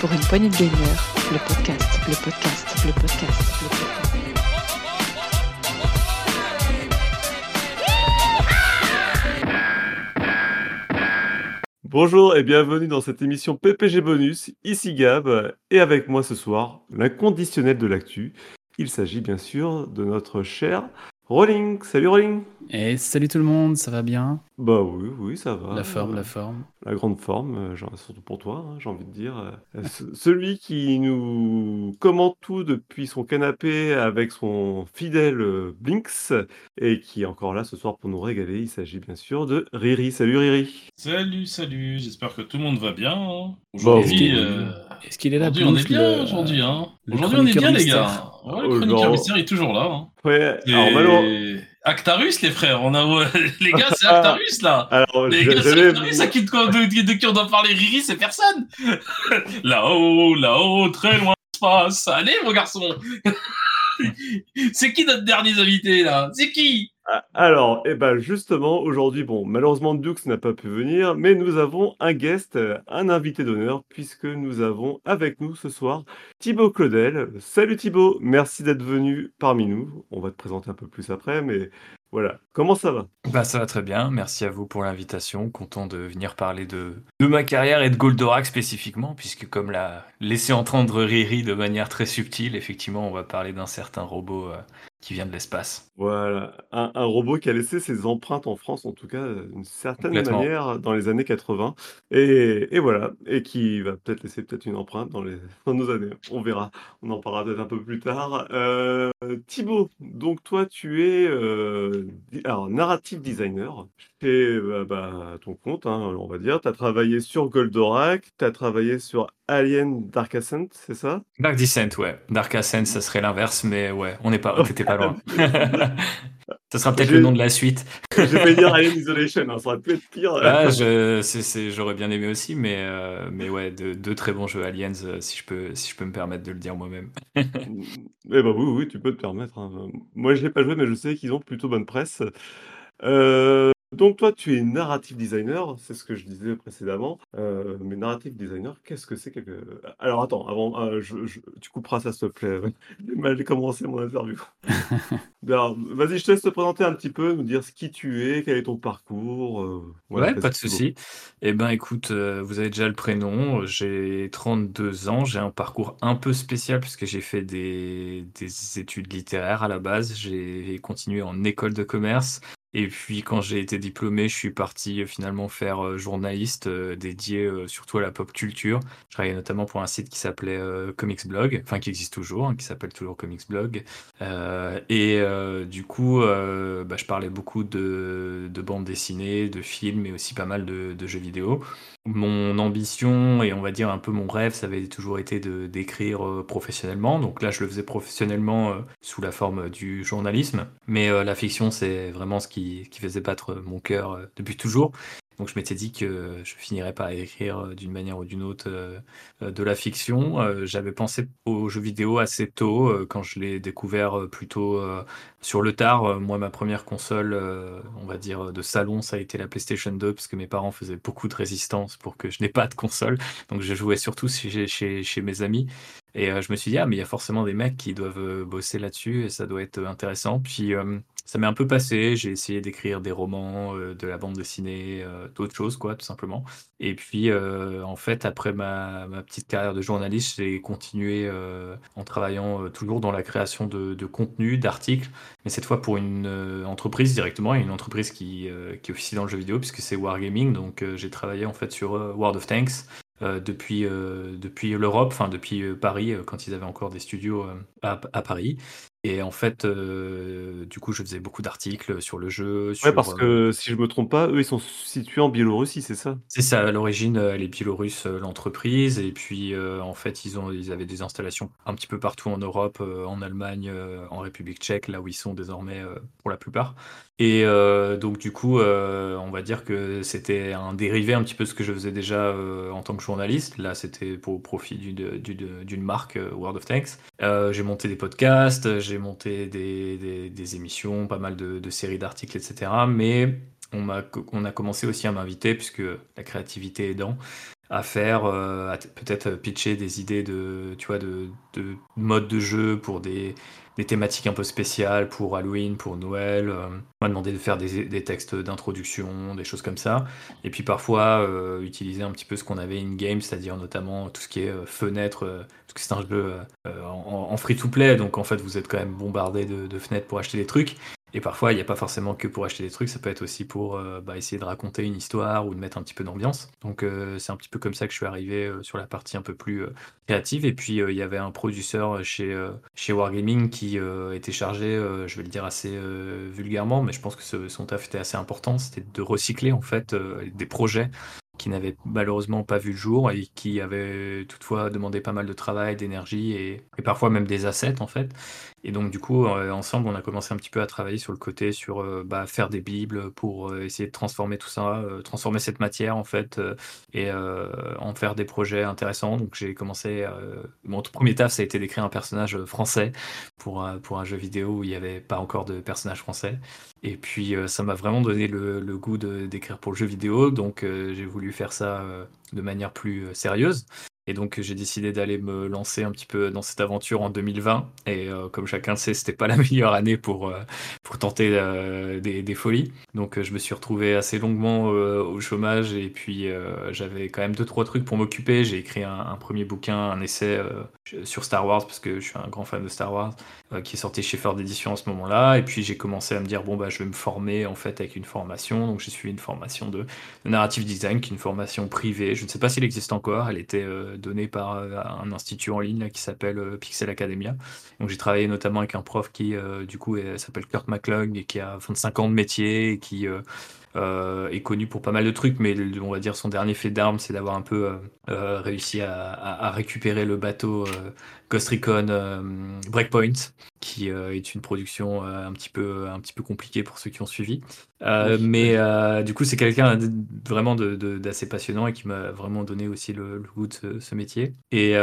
Pour une poignée de gagneurs, le podcast, le podcast, le podcast, le podcast. Bonjour et bienvenue dans cette émission PPG Bonus, ici Gab, et avec moi ce soir, l'inconditionnel de l'actu. Il s'agit bien sûr de notre cher Rolling. Salut Rolling Et salut tout le monde, ça va bien? Bah oui, oui, ça va. La forme, la forme. La grande forme, euh, genre, surtout pour toi, hein, j'ai envie de dire. Euh, ce- celui qui nous commente tout depuis son canapé avec son fidèle euh, Blinks et qui est encore là ce soir pour nous régaler. Il s'agit bien sûr de Riri. Salut Riri. Salut, salut, j'espère que tout le monde va bien. hein. Bah, Aujourd'hui. Euh, Est-ce qu'il est là aujourd'hui, on est bien, le- aujourd'hui. Hein. le Aujourd'hui, on est bien, les gars. Ouais, le Oh, chroniqueur mystère est toujours là. Hein. Ouais, Et... alors malheureux- Actarus, les frères, on a... les gars, c'est Actarus, là. Alors, Les gars, c'est Actarus, à qui, de, de- de qui on doit parler Riri, c'est personne. là-haut, là-haut, très loin de l'espace. Allez, mon garçon. c'est qui notre dernier invité, là? C'est qui? Ah, Alors, eh ben justement, aujourd'hui, bon, malheureusement, Dux n'a pas pu venir, mais nous avons un guest, euh, un invité d'honneur, puisque nous avons avec nous ce soir Thibaut Claudel. Salut Thibaut, merci d'être venu parmi nous. On va te présenter un peu plus après, mais voilà. Comment ça va? Bah ça va très bien, merci à vous pour l'invitation, content de venir parler de, de ma carrière et de Goldorak spécifiquement, puisque comme l'a laissé entendre Riri de manière très subtile, effectivement on va parler d'un certain robot euh, qui vient de l'espace. Voilà, un, un robot qui a laissé ses empreintes en France, en tout cas, d'une certaine manière, dans les années 80. Et, et voilà, et qui va peut-être laisser peut-être une empreinte dans, les, dans nos années. On verra, on en parlera peut-être un peu plus tard. Euh, Thibaut, donc toi, tu es euh, alors, narrative designer bah, bah, ton compte, hein, on va dire. Tu as travaillé sur Goldorak, tu as travaillé sur Alien Dark Ascent, c'est ça? Dark Descent, ouais. Dark Ascent, ça serait l'inverse, mais ouais, on n'est pas, t'étais pas loin. ça sera peut-être le nom de la suite. J'ai failli dire Alien Isolation, hein, ça aurait pu être pire. Ah, je, c'est- j'aurais bien aimé aussi, mais, euh, mais ouais, de- deux très bons jeux Aliens, euh, si je peux, si je peux me permettre de le dire moi-même. Eh ben oui, oui, tu peux te permettre. hein. Moi, je l'ai pas joué, mais je sais qu'ils ont plutôt bonne presse. Euh, donc toi, tu es narrative designer, c'est ce que je disais précédemment. Euh, mais narrative designer, qu'est-ce que c'est que... Alors attends, avant, euh, je- je- tu couperas ça, s'il te plaît. J'ai mal commencé mon interview. Alors, vas-y, je te laisse te présenter un petit peu, nous dire ce qui tu es, quel est ton parcours. euh, voilà, Ouais, pas de souci. Eh ben, écoute, vous avez déjà le prénom. J'ai 32 ans. J'ai un parcours un peu spécial puisque j'ai fait des, des études littéraires à la base. J'ai continué en école de commerce. Et puis, quand j'ai été diplômé, je suis parti euh, finalement faire euh, journaliste euh, dédié euh, surtout à la pop culture. Je travaillais notamment pour un site qui s'appelait Comics Blog, enfin qui existe toujours, hein, qui s'appelle toujours Comics Blog. Et du coup, bah, je parlais beaucoup de, de bandes dessinées, de films, mais aussi pas mal de, de jeux vidéo. Mon ambition et on va dire un peu mon rêve, ça avait toujours été de d'écrire professionnellement. Donc là, je le faisais professionnellement sous la forme du journalisme. Mais la fiction, c'est vraiment ce qui, qui faisait battre mon cœur euh, depuis toujours. Donc je m'étais dit que je finirais par écrire euh, d'une manière ou d'une autre euh, de la fiction. J'avais pensé aux jeux vidéo assez tôt, quand je l'ai découvert plutôt sur le tard. Moi, ma première console, on va dire, de salon, ça a été la PlayStation 2, parce que mes parents faisaient beaucoup de résistance pour que je n'ai pas de console. Donc je jouais surtout chez, chez, mes amis. Et je me suis dit, ah, mais il y a forcément des mecs qui doivent bosser là-dessus, et ça doit être intéressant. Puis ça m'est un peu passé, j'ai essayé d'écrire des romans, euh, de la bande dessinée, euh, d'autres choses, quoi, tout simplement. Et puis, euh, en fait, après ma, petite carrière de journaliste, j'ai continué en travaillant toujours dans la création de, de contenu, d'articles, mais cette fois pour une entreprise directement, une entreprise qui, qui officie dans le jeu vidéo, puisque c'est Wargaming. Donc, j'ai travaillé en fait sur World of Tanks. depuis, depuis l'Europe, enfin depuis Paris, quand ils avaient encore des studios à Paris. Et en fait, euh, du coup, je faisais beaucoup d'articles sur le jeu. Ouais, sur, parce euh, que si je me trompe pas, eux, ils sont situés en Biélorussie, c'est ça? c'est ça, à l'origine, euh, elle est biélorusse, euh, l'entreprise, et puis euh, en fait, ils ont, ils avaient des installations un petit peu partout en Europe, euh, en Allemagne, euh, en République tchèque, là où ils sont désormais euh, pour la plupart. Et euh, donc, du coup, euh, on va dire que c'était un dérivé un petit peu de ce que je faisais déjà euh, en tant que journaliste. Là, c'était pour au profit d'une marque, euh, World of Tanks. Euh, j'ai monté des podcasts, j'ai monté des, émissions, pas mal de, séries d'articles, etc. Mais on, m'a, on a commencé aussi à m'inviter, puisque la créativité aidant, à faire, euh, peut-être pitcher des idées de, tu vois, de, de mode de jeu pour des, des thématiques un peu spéciales, pour Halloween, pour Noël. euh. on m'a demandé de faire des, textes d'introduction, des choses comme ça. Et puis parfois, euh, utiliser un petit peu ce qu'on avait in-game, c'est-à-dire notamment tout ce qui est euh, fenêtre, euh, parce que c'est un jeu en, free-to-play, donc en fait, vous êtes quand même bombardé de fenêtres pour acheter des trucs. Et parfois, il n'y a pas forcément que pour acheter des trucs, ça peut être aussi pour euh, bah, essayer de raconter une histoire ou de mettre un petit peu d'ambiance. Donc euh, c'est un petit peu comme ça que je suis arrivé euh, sur la partie un peu plus euh, créative. Et puis il y avait un producteur chez, chez Wargaming qui était chargé, je vais le dire assez vulgairement, mais je pense que son taf était assez important, c'était de recycler en fait des projets qui n'avaient malheureusement pas vu le jour et qui avaient toutefois demandé pas mal de travail, d'énergie et, parfois même des assets en fait. Et donc du coup, euh, ensemble, on a commencé un petit peu à travailler sur le côté, sur euh, bah, faire des bibles pour euh, essayer de transformer tout ça, transformer cette matière en fait, et en faire des projets intéressants. Donc j'ai commencé, mon premier taf, ça a été d'écrire un personnage français pour, pour un jeu vidéo où il n'y avait pas encore de personnage français. Et puis euh, ça m'a vraiment donné le, le goût d'écrire pour le jeu vidéo, donc euh, j'ai voulu faire ça euh, de manière plus sérieuse. Et donc j'ai décidé d'aller me lancer un petit peu dans cette aventure en 2020. Et euh, comme chacun sait, c'était pas la meilleure année pour, euh, pour tenter euh, des, des folies. Donc je me suis retrouvé assez longuement au chômage et puis j'avais quand même deux trois trucs pour m'occuper. J'ai écrit un, premier bouquin, un essai sur Star Wars parce que je suis un grand fan de Star Wars qui est sorti chez Ford Edition en ce moment-là. Et puis j'ai commencé à me dire bon bah je vais me former en fait avec une formation. Donc j'ai suivi une formation de, narrative design qui est une formation privée. Je ne sais pas s'il existe encore. Elle était donnée par euh, un institut en ligne qui s'appelle euh, Pixel Academia. Donc j'ai travaillé notamment avec un prof qui euh, du coup s'appelle Kurt McClung et qui a 25 ans de métier et qui euh, euh, est connu pour pas mal de trucs, mais on va dire son dernier fait d'armes, c'est d'avoir un peu euh, euh, réussi à, récupérer le bateau euh, Ghost Recon euh, Breakpoint, qui euh, est une production euh, un petit peu un petit peu compliquée pour ceux qui ont suivi. Oui. mais du coup, c'est quelqu'un vraiment d'assez passionnant et qui m'a vraiment donné aussi le, le goût de ce, ce métier. Et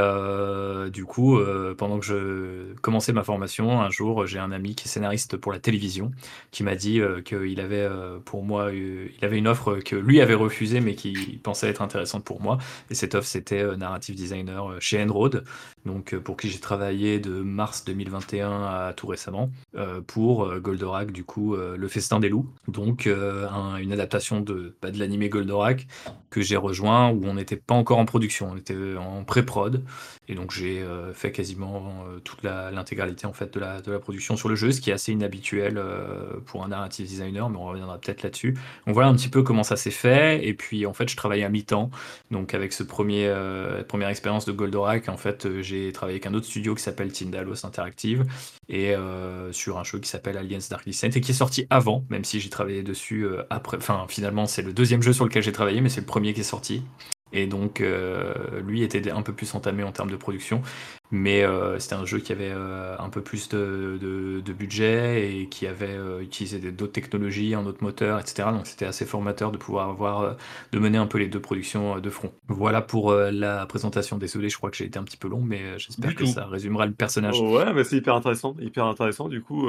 du coup, pendant que je commençais ma formation, un jour, j'ai un ami qui est scénariste pour la télévision qui m'a dit qu'il avait pour moi, il avait une offre que lui avait refusée mais qui pensait être intéressante pour moi. Et cette offre, c'était narrative designer chez Enroad, donc euh, pour qui j'ai travaillé de mars 2021 à tout récemment euh, pour euh, Goldorak, du coup, euh, le festin des loups. Donc un- une adaptation de, bah, de l'animé Goldorak que j'ai rejoint où on n'était pas encore en production, on était en pré-prod. Et donc j'ai fait quasiment toute l'intégralité en fait de la, de la production sur le jeu, ce qui est assez inhabituel pour un narrative designer, mais on reviendra peut-être là-dessus. Donc voilà un petit peu comment ça s'est fait. Et puis en fait je travaillais à mi-temps, donc avec ce premier première expérience de Goldorak, en fait j'ai travaillé un autre studio qui s'appelle Tindalos Interactive et euh, sur un jeu qui s'appelle Aliens Dark Descent et qui est sorti avant, même si j'ai travaillé dessus euh, après. Enfin finalement c'est le deuxième jeu sur lequel j'ai travaillé, mais c'est le premier qui est sorti. Et donc, euh, lui était un peu plus entamé en termes de production, mais euh, c'était un jeu qui avait euh, un peu plus de, de- de budget et qui avait euh, utilisé d'autres technologies, un autre moteur, etc. Donc, c'était assez formateur de pouvoir avoir, de mener un peu les deux productions de front. Voilà pour la présentation. Désolé, je crois que j'ai été un petit peu long, mais j'espère que ça résumera le personnage. Ouais, mais c'est hyper intéressant, hyper intéressant. Du coup,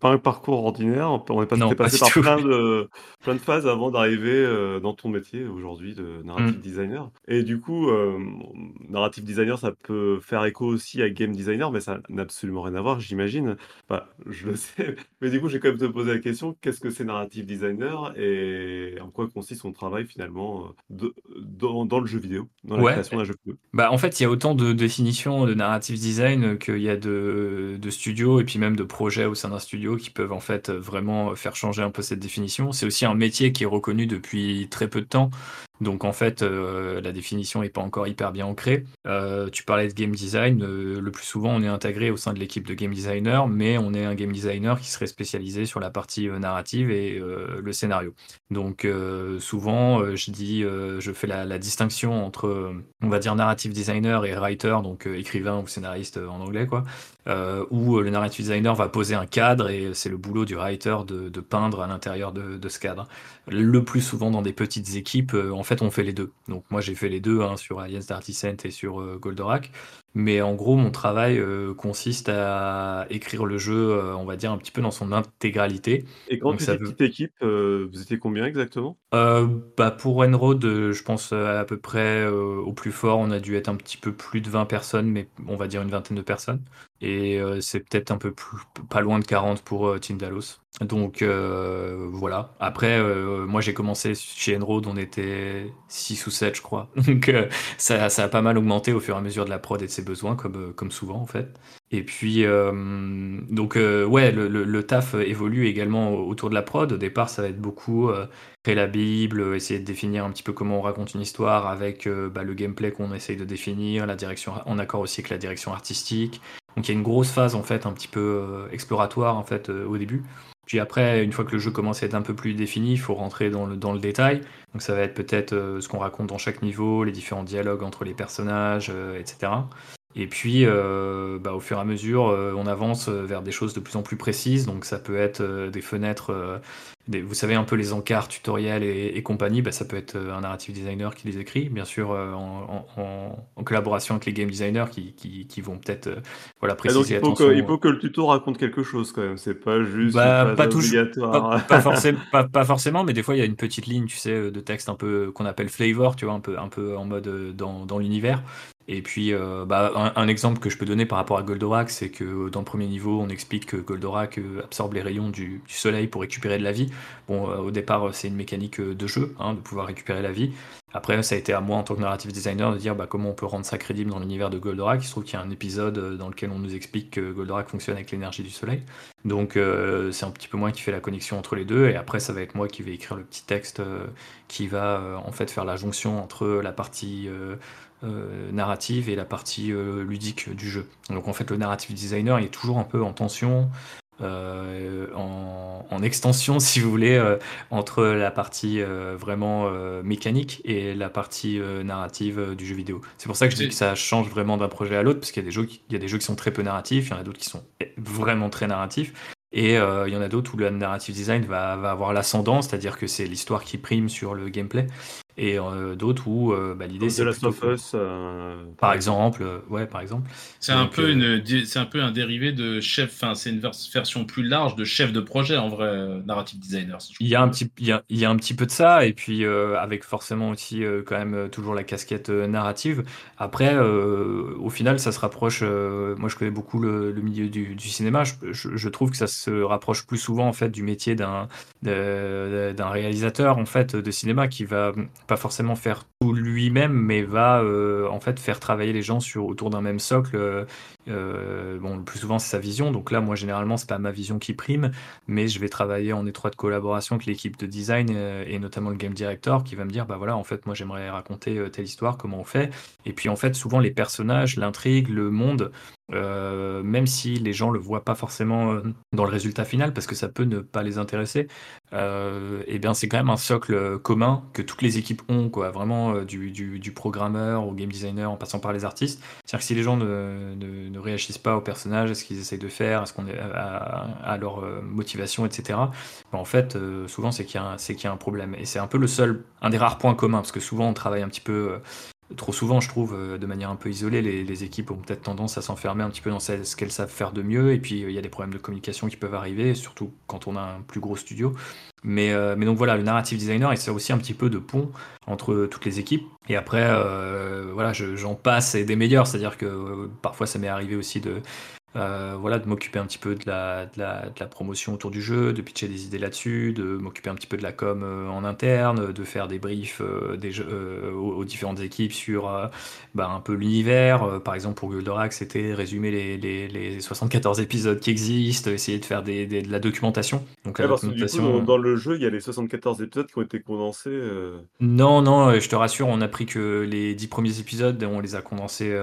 pas un parcours ordinaire. On est passé, Non, pas par plein de, plein de phases avant d'arriver dans ton métier aujourd'hui de narrative Mm. designer. Et du coup, narrative designer, ça peut faire écho aussi à game designer, mais ça n'a absolument rien à voir, j'imagine. Bah, je le sais, mais du coup, j'ai quand même te poser la question, qu'est-ce que c'est narrative designer et en quoi consiste son travail finalement euh, de- dans, dans le jeu vidéo, dans la Ouais. création d'un jeu vidéo? Bah, en fait, il y a autant de définitions de narrative design qu'il y a de, de studios et puis même de projets au sein d'un studio qui peuvent en fait vraiment faire changer un peu cette définition. C'est aussi un métier qui est reconnu depuis très peu de temps. Donc en fait, euh, la définition n'est pas encore hyper bien ancrée. Euh, tu parlais de game design. euh, le plus souvent, on est intégré au sein de l'équipe de game designer, mais on est un game designer qui serait spécialisé sur la partie narrative et le scénario. Donc souvent, je dis, je fais la, la distinction entre, on va dire, narrative designer et writer, donc écrivain ou scénariste en anglais, quoi. Euh, où euh, le narrative designer va poser un cadre et c'est le boulot du writer de, de peindre à l'intérieur de, de ce cadre. Le plus souvent dans des petites équipes, euh, en fait, on fait les deux. Donc moi, j'ai fait les deux hein, sur Alliance d'Artisent et sur euh, Goldorak. Mais en gros, mon travail euh, consiste à écrire le jeu, euh, on va dire, un petit peu dans son intégralité. Et quand Donc tu ça dis veut- petite équipe, euh, vous étiez combien exactement? Euh, bah pour Enroad, euh, je pense euh, à peu près euh, au plus fort, on a dû être un petit peu plus de 20 personnes, mais on va dire une vingtaine de personnes. Et euh, c'est peut-être un peu plus, pas loin de 40 pour euh, Team Dalos. Donc euh, voilà. Après, euh, moi j'ai commencé chez Enroad, on était 6 ou 7 je crois. Donc euh, ça, ça a pas mal augmenté au fur et à mesure de la prod et de ses besoins, comme, euh, comme souvent en fait. Et puis, euh, donc euh, ouais, le, le- taf évolue également autour de la prod. Au départ, ça va être beaucoup créer la Bible, essayer de définir un petit peu comment on raconte une histoire avec bah, le gameplay qu'on essaye de définir, la direction, en accord aussi avec la direction artistique. Donc il y a une grosse phase en fait un petit peu exploratoire en fait au début. Puis après, une fois que le jeu commence à être un peu plus défini, il faut rentrer dans le, dans le détail. Donc ça va être peut-être euh, ce qu'on raconte dans chaque niveau, les différents dialogues entre les personnages, euh, etc. Et puis, euh, bah, au fur et à mesure, euh, on avance vers des choses de plus en plus précises. Donc, ça peut être des fenêtres, des- vous savez, un peu les encarts tutoriels et, et compagnie. Bah, ça peut être euh, un narrative designer qui les écrit, bien sûr, euh, en, en- en- en collaboration avec les game designers qui, qui- qui vont peut-être euh, voilà, donc préciser il faut, que, il faut que le tuto raconte quelque chose quand même, c'est pas juste Bah, pas obligatoire. Pas, pas forcément, pas, pas forcément, mais des fois il y a une petite ligne, tu sais, de texte un peu qu'on appelle flavor, tu vois, un peu, un peu en mode euh, dans, dans l'univers. Et puis, euh, bah, un, un exemple que je peux donner par rapport à Goldorak, c'est que dans le premier niveau, on explique que Goldorak euh, absorbe les rayons du, du soleil pour récupérer de la vie. Bon, euh, au départ, c'est une mécanique euh, de jeu, hein, de pouvoir récupérer la vie. Après, ça a été à moi en tant que narrative designer de dire bah, comment on peut rendre ça crédible dans l'univers de Goldorak. Il se trouve qu'il y a un épisode euh, dans lequel on nous explique que Goldorak fonctionne avec l'énergie du soleil. Donc euh, c'est un petit peu moi qui fais la connexion entre les deux et après ça va être moi qui vais écrire le petit texte euh, qui va euh, en fait faire la jonction entre la partie euh, euh, narrative et la partie euh, ludique du jeu. Donc en fait le narrative designer est toujours un peu en tension, euh, en, en extension si vous voulez euh, entre la partie euh, vraiment euh, mécanique et la partie euh, narrative euh, du jeu vidéo. C'est pour ça que je dis que ça change vraiment d'un projet à l'autre parce qu'il y a des jeux qui, il y a des jeux qui sont très peu narratifs, il y en a d'autres qui sont vraiment très narratifs. Et euh, il y en a d'autres où le narrative design va, va avoir l'ascendant, c'est-à-dire que c'est l'histoire qui prime sur le gameplay. Et euh, d'autres où euh, bah, l'idée c'est The Last of Us. euh, par exemple, euh, ouais, par exemple. C'est un peu euh, une, di- c'est un peu un dérivé de chef. Enfin, c'est une vers- version plus large de chef de projet en vrai, narrative designer. si Il y a un petit, il y a, il y a un petit peu de ça, et puis euh, avec forcément aussi euh, quand même toujours la casquette euh, narrative. Après, euh, au final, ça se rapproche. euh, moi, je connais beaucoup le, le milieu du, du cinéma. Je, je- je trouve que ça se rapproche plus souvent en fait du métier d'un d'un réalisateur en fait de cinéma qui va pas forcément faire tout lui-même, mais va euh, en fait faire travailler les gens sur autour d'un même socle. Euh, bon, le plus souvent c'est sa vision. Donc là, moi généralement, c'est pas ma vision qui prime mais je vais travailler en étroite collaboration avec l'équipe de design euh, et notamment le game director qui va me dire bah voilà en fait moi j'aimerais raconter euh, telle histoire comment on fait. Et puis en fait souvent les personnages l'intrigue le monde même si les gens le voient pas forcément dans le résultat final parce que ça peut ne pas les intéresser et bien c'est quand même un socle commun que toutes les équipes ont quoi. Vraiment du, du, programmeur au game designer en passant par les artistes. C'est-à-dire que si les gens ne, ne réagissent pas aux personnages, à ce qu'ils essayent de faire, à, ce qu'on est, à, leur euh, motivation, etc., ben, en fait, euh, souvent, c'est qu'il y, a un- c'est qu'il y a un problème. Et c'est un peu le seul, un des rares points communs, parce que souvent, on travaille un petit peu, euh, trop souvent, je trouve, euh, de manière un peu isolée. Les, équipes ont peut-être tendance à s'enfermer un petit peu dans ce qu'elles savent faire de mieux, et puis euh, il y a des problèmes de communication qui peuvent arriver, surtout quand on a un plus gros studio. Mais, euh, donc voilà, le narrative designer, il sert aussi un petit peu de pont entre toutes les équipes. Et après, voilà, je- j'en passe et des meilleurs. C'est-à-dire que parfois, ça m'est arrivé aussi de, euh, voilà, de m'occuper un petit peu de la, de, la, de la promotion autour du jeu, de pitcher des idées là-dessus, de m'occuper un petit peu de la com euh, en interne, de faire des briefs euh, des jeux, aux, aux différentes équipes sur bah, un peu l'univers. Par exemple, pour Goldorak, c'était résumer les, les, les 74 épisodes qui existent, essayer de faire des, des- de la documentation. Donc la du coup, dans, dans le jeu, il y a les 74 épisodes qui ont été condensés. Non, non, je te rassure, on a pris que les dix premiers épisodes, on les a condensés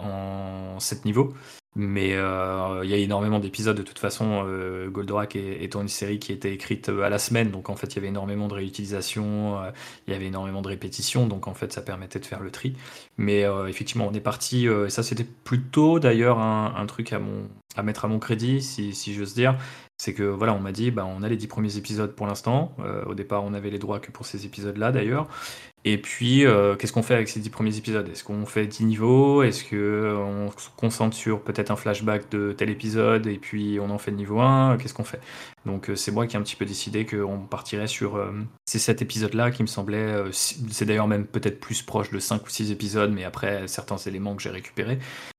en sept niveaux. Mais euh, il y a énormément d'épisodes de toute façon. euh, Goldorak étant une série qui était écrite euh, à la semaine, donc en fait il y avait énormément de réutilisation, euh, il y avait énormément de répétitions, donc en fait ça permettait de faire le tri. Mais effectivement, on est parti, et ça c'était plutôt d'ailleurs un, truc à, mon, à mettre à mon crédit, si, si j'ose dire. C'est que voilà, on m'a dit, bah, on a les dix premiers épisodes pour l'instant. Au départ, on avait les droits que pour ces épisodes-là d'ailleurs. Et puis, euh, qu'est-ce qu'on fait avec ces 10 premiers épisodes? Est-ce qu'on fait 10 niveaux? Est-ce qu'on se concentre sur peut-être un flashback de tel épisode et puis on en fait le niveau 1 Qu'est-ce qu'on fait? Donc, c'est moi qui ai un petit peu décidé qu'on partirait sur ces 7 épisodes-là qui me semblaient. c'est d'ailleurs même peut-être plus proche de 5 ou 6 épisodes, mais après certains éléments que j'ai récupérés.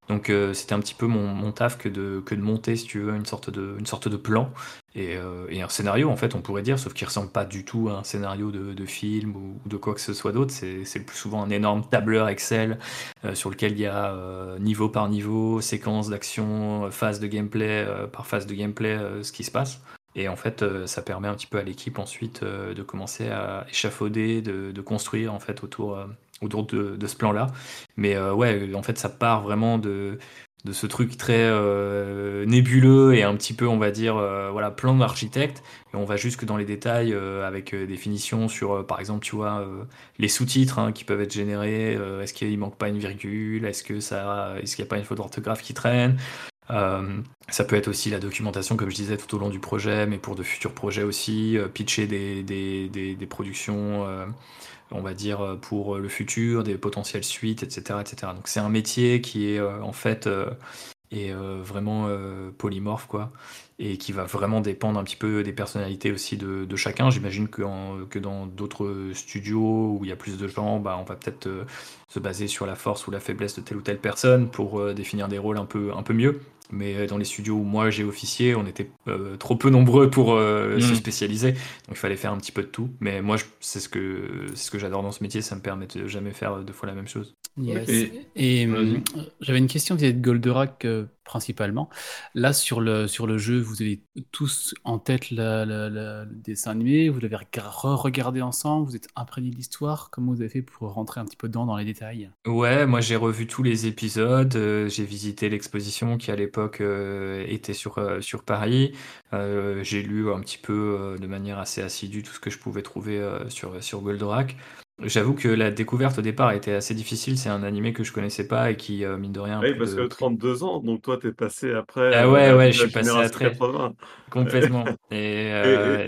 Donc euh, c'était un petit peu mon, taf que de, monter, si tu veux, une sorte de, plan et, euh, et un scénario, en fait, on pourrait dire, sauf qu'il ressemble pas du tout à un scénario de, film ou, de quoi que ce soit d'autre. C'est, le plus souvent un énorme tableur Excel euh, sur lequel il y a niveau par niveau, séquence d'action, phase de gameplay par phase de gameplay, ce qui se passe. Et en fait, ça permet un petit peu à l'équipe ensuite de commencer à échafauder, de, de construire en fait autour autour de, ce plan-là. Mais euh, ouais, en fait, ça part vraiment de, de ce truc très euh, nébuleux et un petit peu, on va dire, euh, voilà, plan d'architecte. Et on va jusque dans les détails avec définition sur, par exemple, tu vois, les sous-titres hein, qui peuvent être générés. est-ce qu'il manque pas une virgule Est-ce est-ce qu'il n'y a pas une faute d'orthographe qui traîne ça peut être aussi la documentation, comme je disais, tout au long du projet, mais pour de futurs projets aussi, pitcher des, des, des, des productions on va dire, euh, pour le futur, des potentielles suites, etc. etc. Donc c'est un métier qui est euh, en fait euh, est vraiment polymorphe, quoi, et qui va vraiment dépendre un petit peu des personnalités aussi de, chacun. J'imagine que, que dans d'autres studios où il y a plus de gens, bah, on va peut-être se baser sur la force ou la faiblesse de telle ou telle personne pour définir des rôles un peu, un peu mieux. Mais euh, dans les studios où moi j'ai officié, on était euh, trop peu nombreux pour euh, se spécialiser. Donc il fallait faire un petit peu de tout. Mais moi, c'est ce que, ce que j'adore dans ce métier. Ça me permet de jamais faire deux fois la même chose. Et, j'avais une question vis-à-vis de Goldorak principalement. Là, sur le, sur le jeu, vous avez tous en tête le, dessin animé, vous l'avez regardé ensemble, vous êtes imprégné de l'histoire. Comment vous avez fait pour rentrer un petit peu dedans dans les détails? Ouais, moi j'ai revu tous les épisodes, euh, j'ai visité l'exposition qui à l'époque euh, était sur, euh, sur Paris. j'ai lu un petit peu de manière assez assidue tout ce que je pouvais trouver sur, sur Goldorak. J'avoue que la découverte au départ était assez difficile. C'est un animé que je connaissais pas et qui, euh, mine de rien, Oui, parce que 32 ans, donc toi, t'es passé après Ah ouais, ouais, je suis passé à très complètement et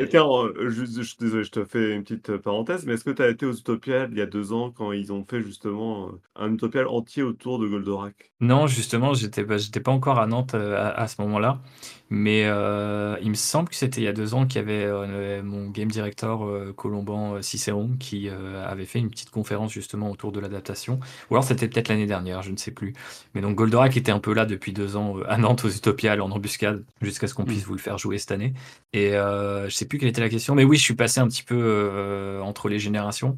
Et, tiens, juste, je, désolé, je te fais une petite parenthèse, mais est-ce que tu as été aux Utopiales il y a deux ans quand ils ont fait justement un Utopial entier autour de Goldorak? Non, justement, j'étais pas, j'étais pas encore à Nantes à, à ce moment-là. Mais euh, il me semble que c'était il y a deux ans qu'il y avait euh, mon game director euh, Colomban Cicéron qui avait fait une petite conférence justement autour de l'adaptation. Ou alors c'était peut-être l'année dernière, je ne sais plus. Mais donc Goldorak était un peu là depuis deux ans à Nantes aux Utopiales en embuscade jusqu'à ce qu'on puisse mm. vous le faire jouer cette année. Et je sais plus quelle était la question, mais oui, je suis passé un petit peu entre les générations.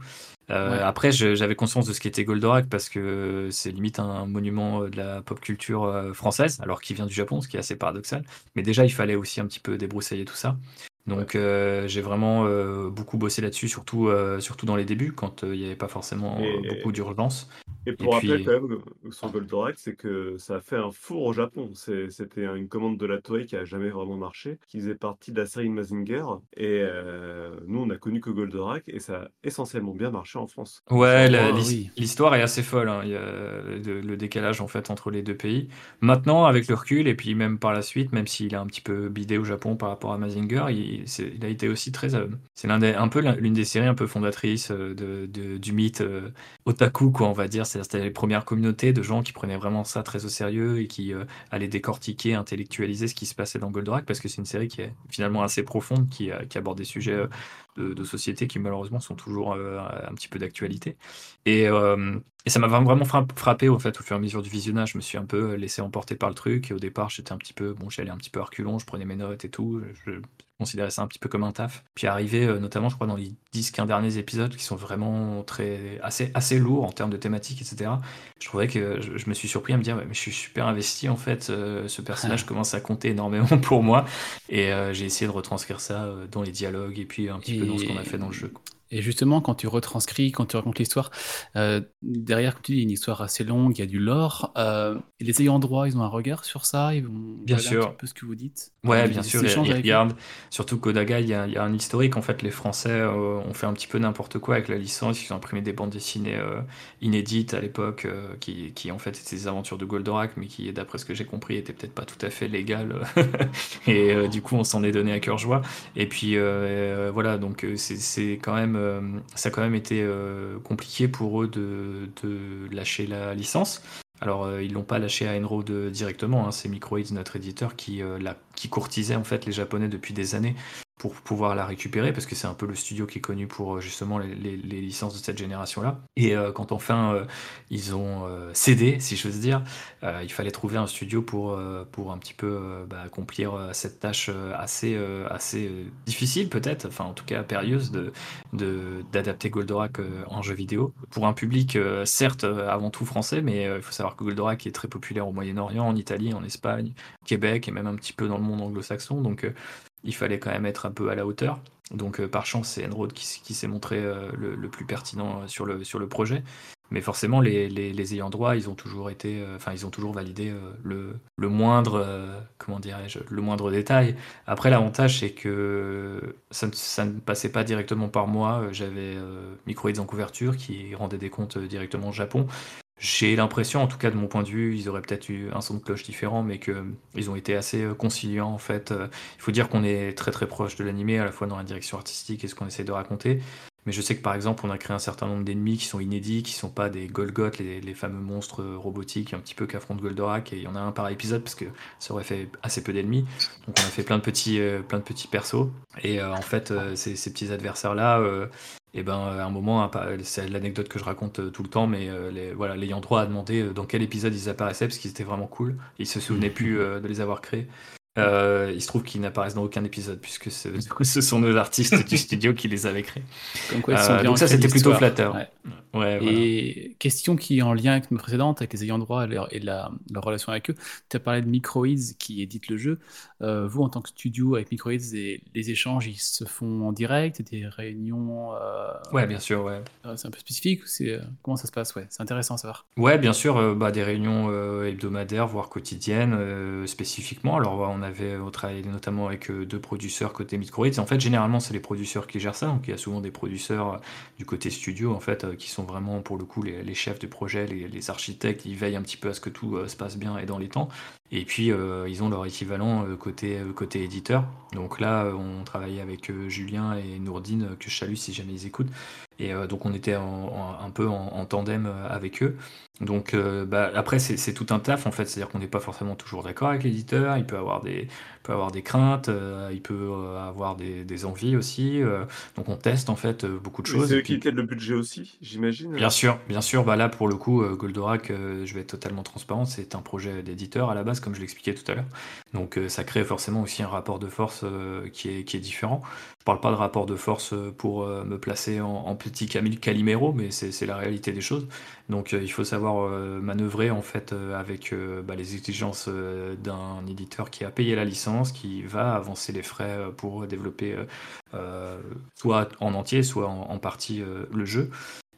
Euh, après, j'avais conscience de ce qu'était Goldorak parce que c'est limite un monument euh, de la pop culture euh, française, alors qu'il vient du Japon, ce qui est assez paradoxal. Mais déjà, il fallait aussi un petit peu débroussailler tout ça. Donc j'ai vraiment beaucoup bossé là-dessus, surtout, surtout dans les débuts, quand il n'y avait pas forcément beaucoup d'urgence. Et pour rappeler quand même, sur Goldorak, c'est que ça a fait un four au Japon. C'était une commande de la Toei qui a jamais vraiment marché, qui faisait partie de la série Mazinger. Et nous, on a connu que Goldorak et ça a essentiellement bien marché en France. Ouais, l'histoire est assez folle. hein. Il y a le décalage en fait entre les deux pays. Maintenant, avec le recul et puis même par la suite, même s'il a un petit peu bidé au Japon par rapport à Mazinger, il, il a été aussi très. c'est l'un des, un peu l'une des séries un peu fondatrices de, du mythe otaku, quoi, on va dire c'était les premières communautés de gens qui prenaient vraiment ça très au sérieux et qui euh, allaient décortiquer, intellectualiser ce qui se passait dans Goldorak, parce que c'est une série qui est finalement assez profonde, qui, euh, aborde des sujets euh, de, société qui malheureusement sont toujours un petit peu d'actualité. Et, ça m'a vraiment frappé au fait au fur et à mesure du visionnage. Je me suis un peu laissé emporter par le truc. Au départ, j'étais un petit peu, bon, j'allais un petit peu reculons, je prenais mes notes et tout. Considérais ça un petit peu comme un taf. Puis arrivé, euh, notamment, je crois, dans les 10-15 derniers épisodes qui sont vraiment très, assez, assez lourds en termes de thématiques, etc. Je trouvais que je, me suis surpris à me dire, mais je suis super investi en fait. Euh, ce personnage commence à compter énormément pour moi. Et euh, j'ai essayé de retranscrire ça dans les dialogues et puis un petit peu dans ce qu'on a fait dans le jeu. Et justement, quand tu retranscris, quand tu racontes l'histoire, euh, derrière, comme tu dis, il y a une histoire assez longue, il y a du lore. Euh, les ayants droit, ils ont un regard sur ça, ils vont bien sûr. un peu ce que vous dites. Ouais, bien sûr, ils, regardent. Surtout Kodaga, il y, a, il y, a, un historique. En fait, les Français euh, ont fait un petit peu n'importe quoi avec la licence. Ils ont imprimé des bandes dessinées euh, inédites à l'époque, euh, qui, qui, en fait étaient des aventures de Goldorak, mais qui, d'après ce que j'ai compris, étaient peut-être pas tout à fait légales. Et du coup, on s'en est donné à cœur joie. Et puis voilà, donc c'est quand même euh, ça a quand même été euh, compliqué pour eux de, lâcher la licence. Alors, euh, ils l'ont pas lâché à Enroad euh, directement, hein, c'est Microids, notre éditeur, qui, qui courtisait en fait les Japonais depuis des années pour pouvoir la récupérer, parce que c'est un peu le studio qui est connu pour euh, justement les, licences de cette génération-là. Et euh, quand enfin euh, ils ont cédé, si j'ose dire, il fallait trouver un studio pour, pour un petit peu bah, accomplir cette tâche assez, assez difficile peut-être, enfin en tout cas périlleuse, de, de- d'adapter Goldorak en jeu vidéo. Pour un public certes avant tout français, mais il faut savoir que Goldorak est très populaire au Moyen-Orient, en Italie, en Espagne, Québec et même un petit peu dans le monde anglo-saxon. Donc il fallait quand même être un peu à la hauteur. Donc euh, par chance, c'est Enroad qui, qui s'est montré euh, le, plus pertinent euh, sur le, sur le projet. Mais forcément, les, les, ayants droit, ils ont toujours été, enfin, ils ont toujours validé le, le moindre, comment dirais-je, le moindre détail. Après, l'avantage, c'est que ça ne, passait pas directement par moi. J'avais euh, en couverture qui rendait des comptes directement au Japon. J'ai l'impression, en tout cas de mon point de vue, ils auraient peut-être eu un son de cloche différent, mais qu'ils ont été assez euh, conciliants en fait. Euh, Il faut dire qu'on est très très proche de l'animé, à la fois dans la direction artistique et ce qu'on essaie de raconter. Mais je sais que par exemple, on a créé un certain nombre d'ennemis qui sont inédits, qui sont pas des Golgoth, les, les fameux monstres euh, robotiques un petit peu qu'affrontent Goldorak, et il y en a un par épisode parce que ça aurait fait assez peu d'ennemis. Donc on a fait plein de petits, euh, plein de petits persos. Et euh, en fait, euh, ces, ces petits adversaires-là, et ben à un moment, c'est l'anecdote que je raconte tout le temps, mais les, voilà, l'ayant droit a demandé dans quel épisode ils apparaissaient parce qu'ils étaient vraiment cool. Ils se souvenaient plus de les avoir créés. Euh, il se trouve qu'ils n'apparaissent dans aucun épisode puisque ce, ce sont nos artistes du studio qui les avaient créés. Comme quoi, ils sont Euh, bien donc ça, c'était plutôt flatteur. Ouais. Ouais, voilà. Et question qui est en lien avec nos précédentes, avec les ayants droit et leur, et la, leur relation avec eux. Tu as parlé de Microids qui édite le jeu. Euh, vous, en tant que studio avec Microids, les échanges, ils se font en direct, des réunions. euh, Ouais, bien sûr, ouais. euh, c'est un peu spécifique. c'est, euh, comment ça se passe? Ouais, c'est intéressant à savoir. Ouais, bien sûr, bah, des réunions hebdomadaires, voire quotidiennes, spécifiquement. Alors, on avait, on travaillait notamment avec deux producteurs côté Microids. En fait, généralement, c'est les producteurs qui gèrent ça. Donc, il y a souvent des producteurs du côté studio, en fait, qui sont vraiment, pour le coup, les, chefs du projet, les, les architectes. Ils veillent un petit peu à ce que tout euh, se passe bien et dans les temps. Et puis, euh, ils ont leur équivalent euh, côté, euh, côté éditeur. Donc là, on travaillait avec Julien et Nourdine, que je salue si jamais ils écoutent. Et donc, on était en- en- un peu en, en tandem avec eux. Donc bah, après c'est tout un taf en fait, c'est-à-dire qu'on n'est pas forcément toujours d'accord avec l'éditeur, il peut avoir des, peut avoir des craintes, il peut avoir des, des envies aussi, donc on teste en fait beaucoup de choses. c'est eux qui puis- le budget aussi, j'imagine. Bien sûr, bien sûr. Bah là, pour le coup, Goldorak, je vais être totalement transparent, c'est un projet d'éditeur à la base, comme je l'expliquais tout à l'heure. Donc, euh, ça crée forcément aussi un rapport de force euh, qui, est, différent. Je parle pas de rapport de force euh, pour me placer en, en petit Camille Calimero, mais c'est la réalité des choses. Donc, il faut savoir manœuvrer en fait avec bah, les exigences d'un éditeur qui a payé la licence, qui va avancer les frais pour développer soit en entier, soit en, partie le jeu.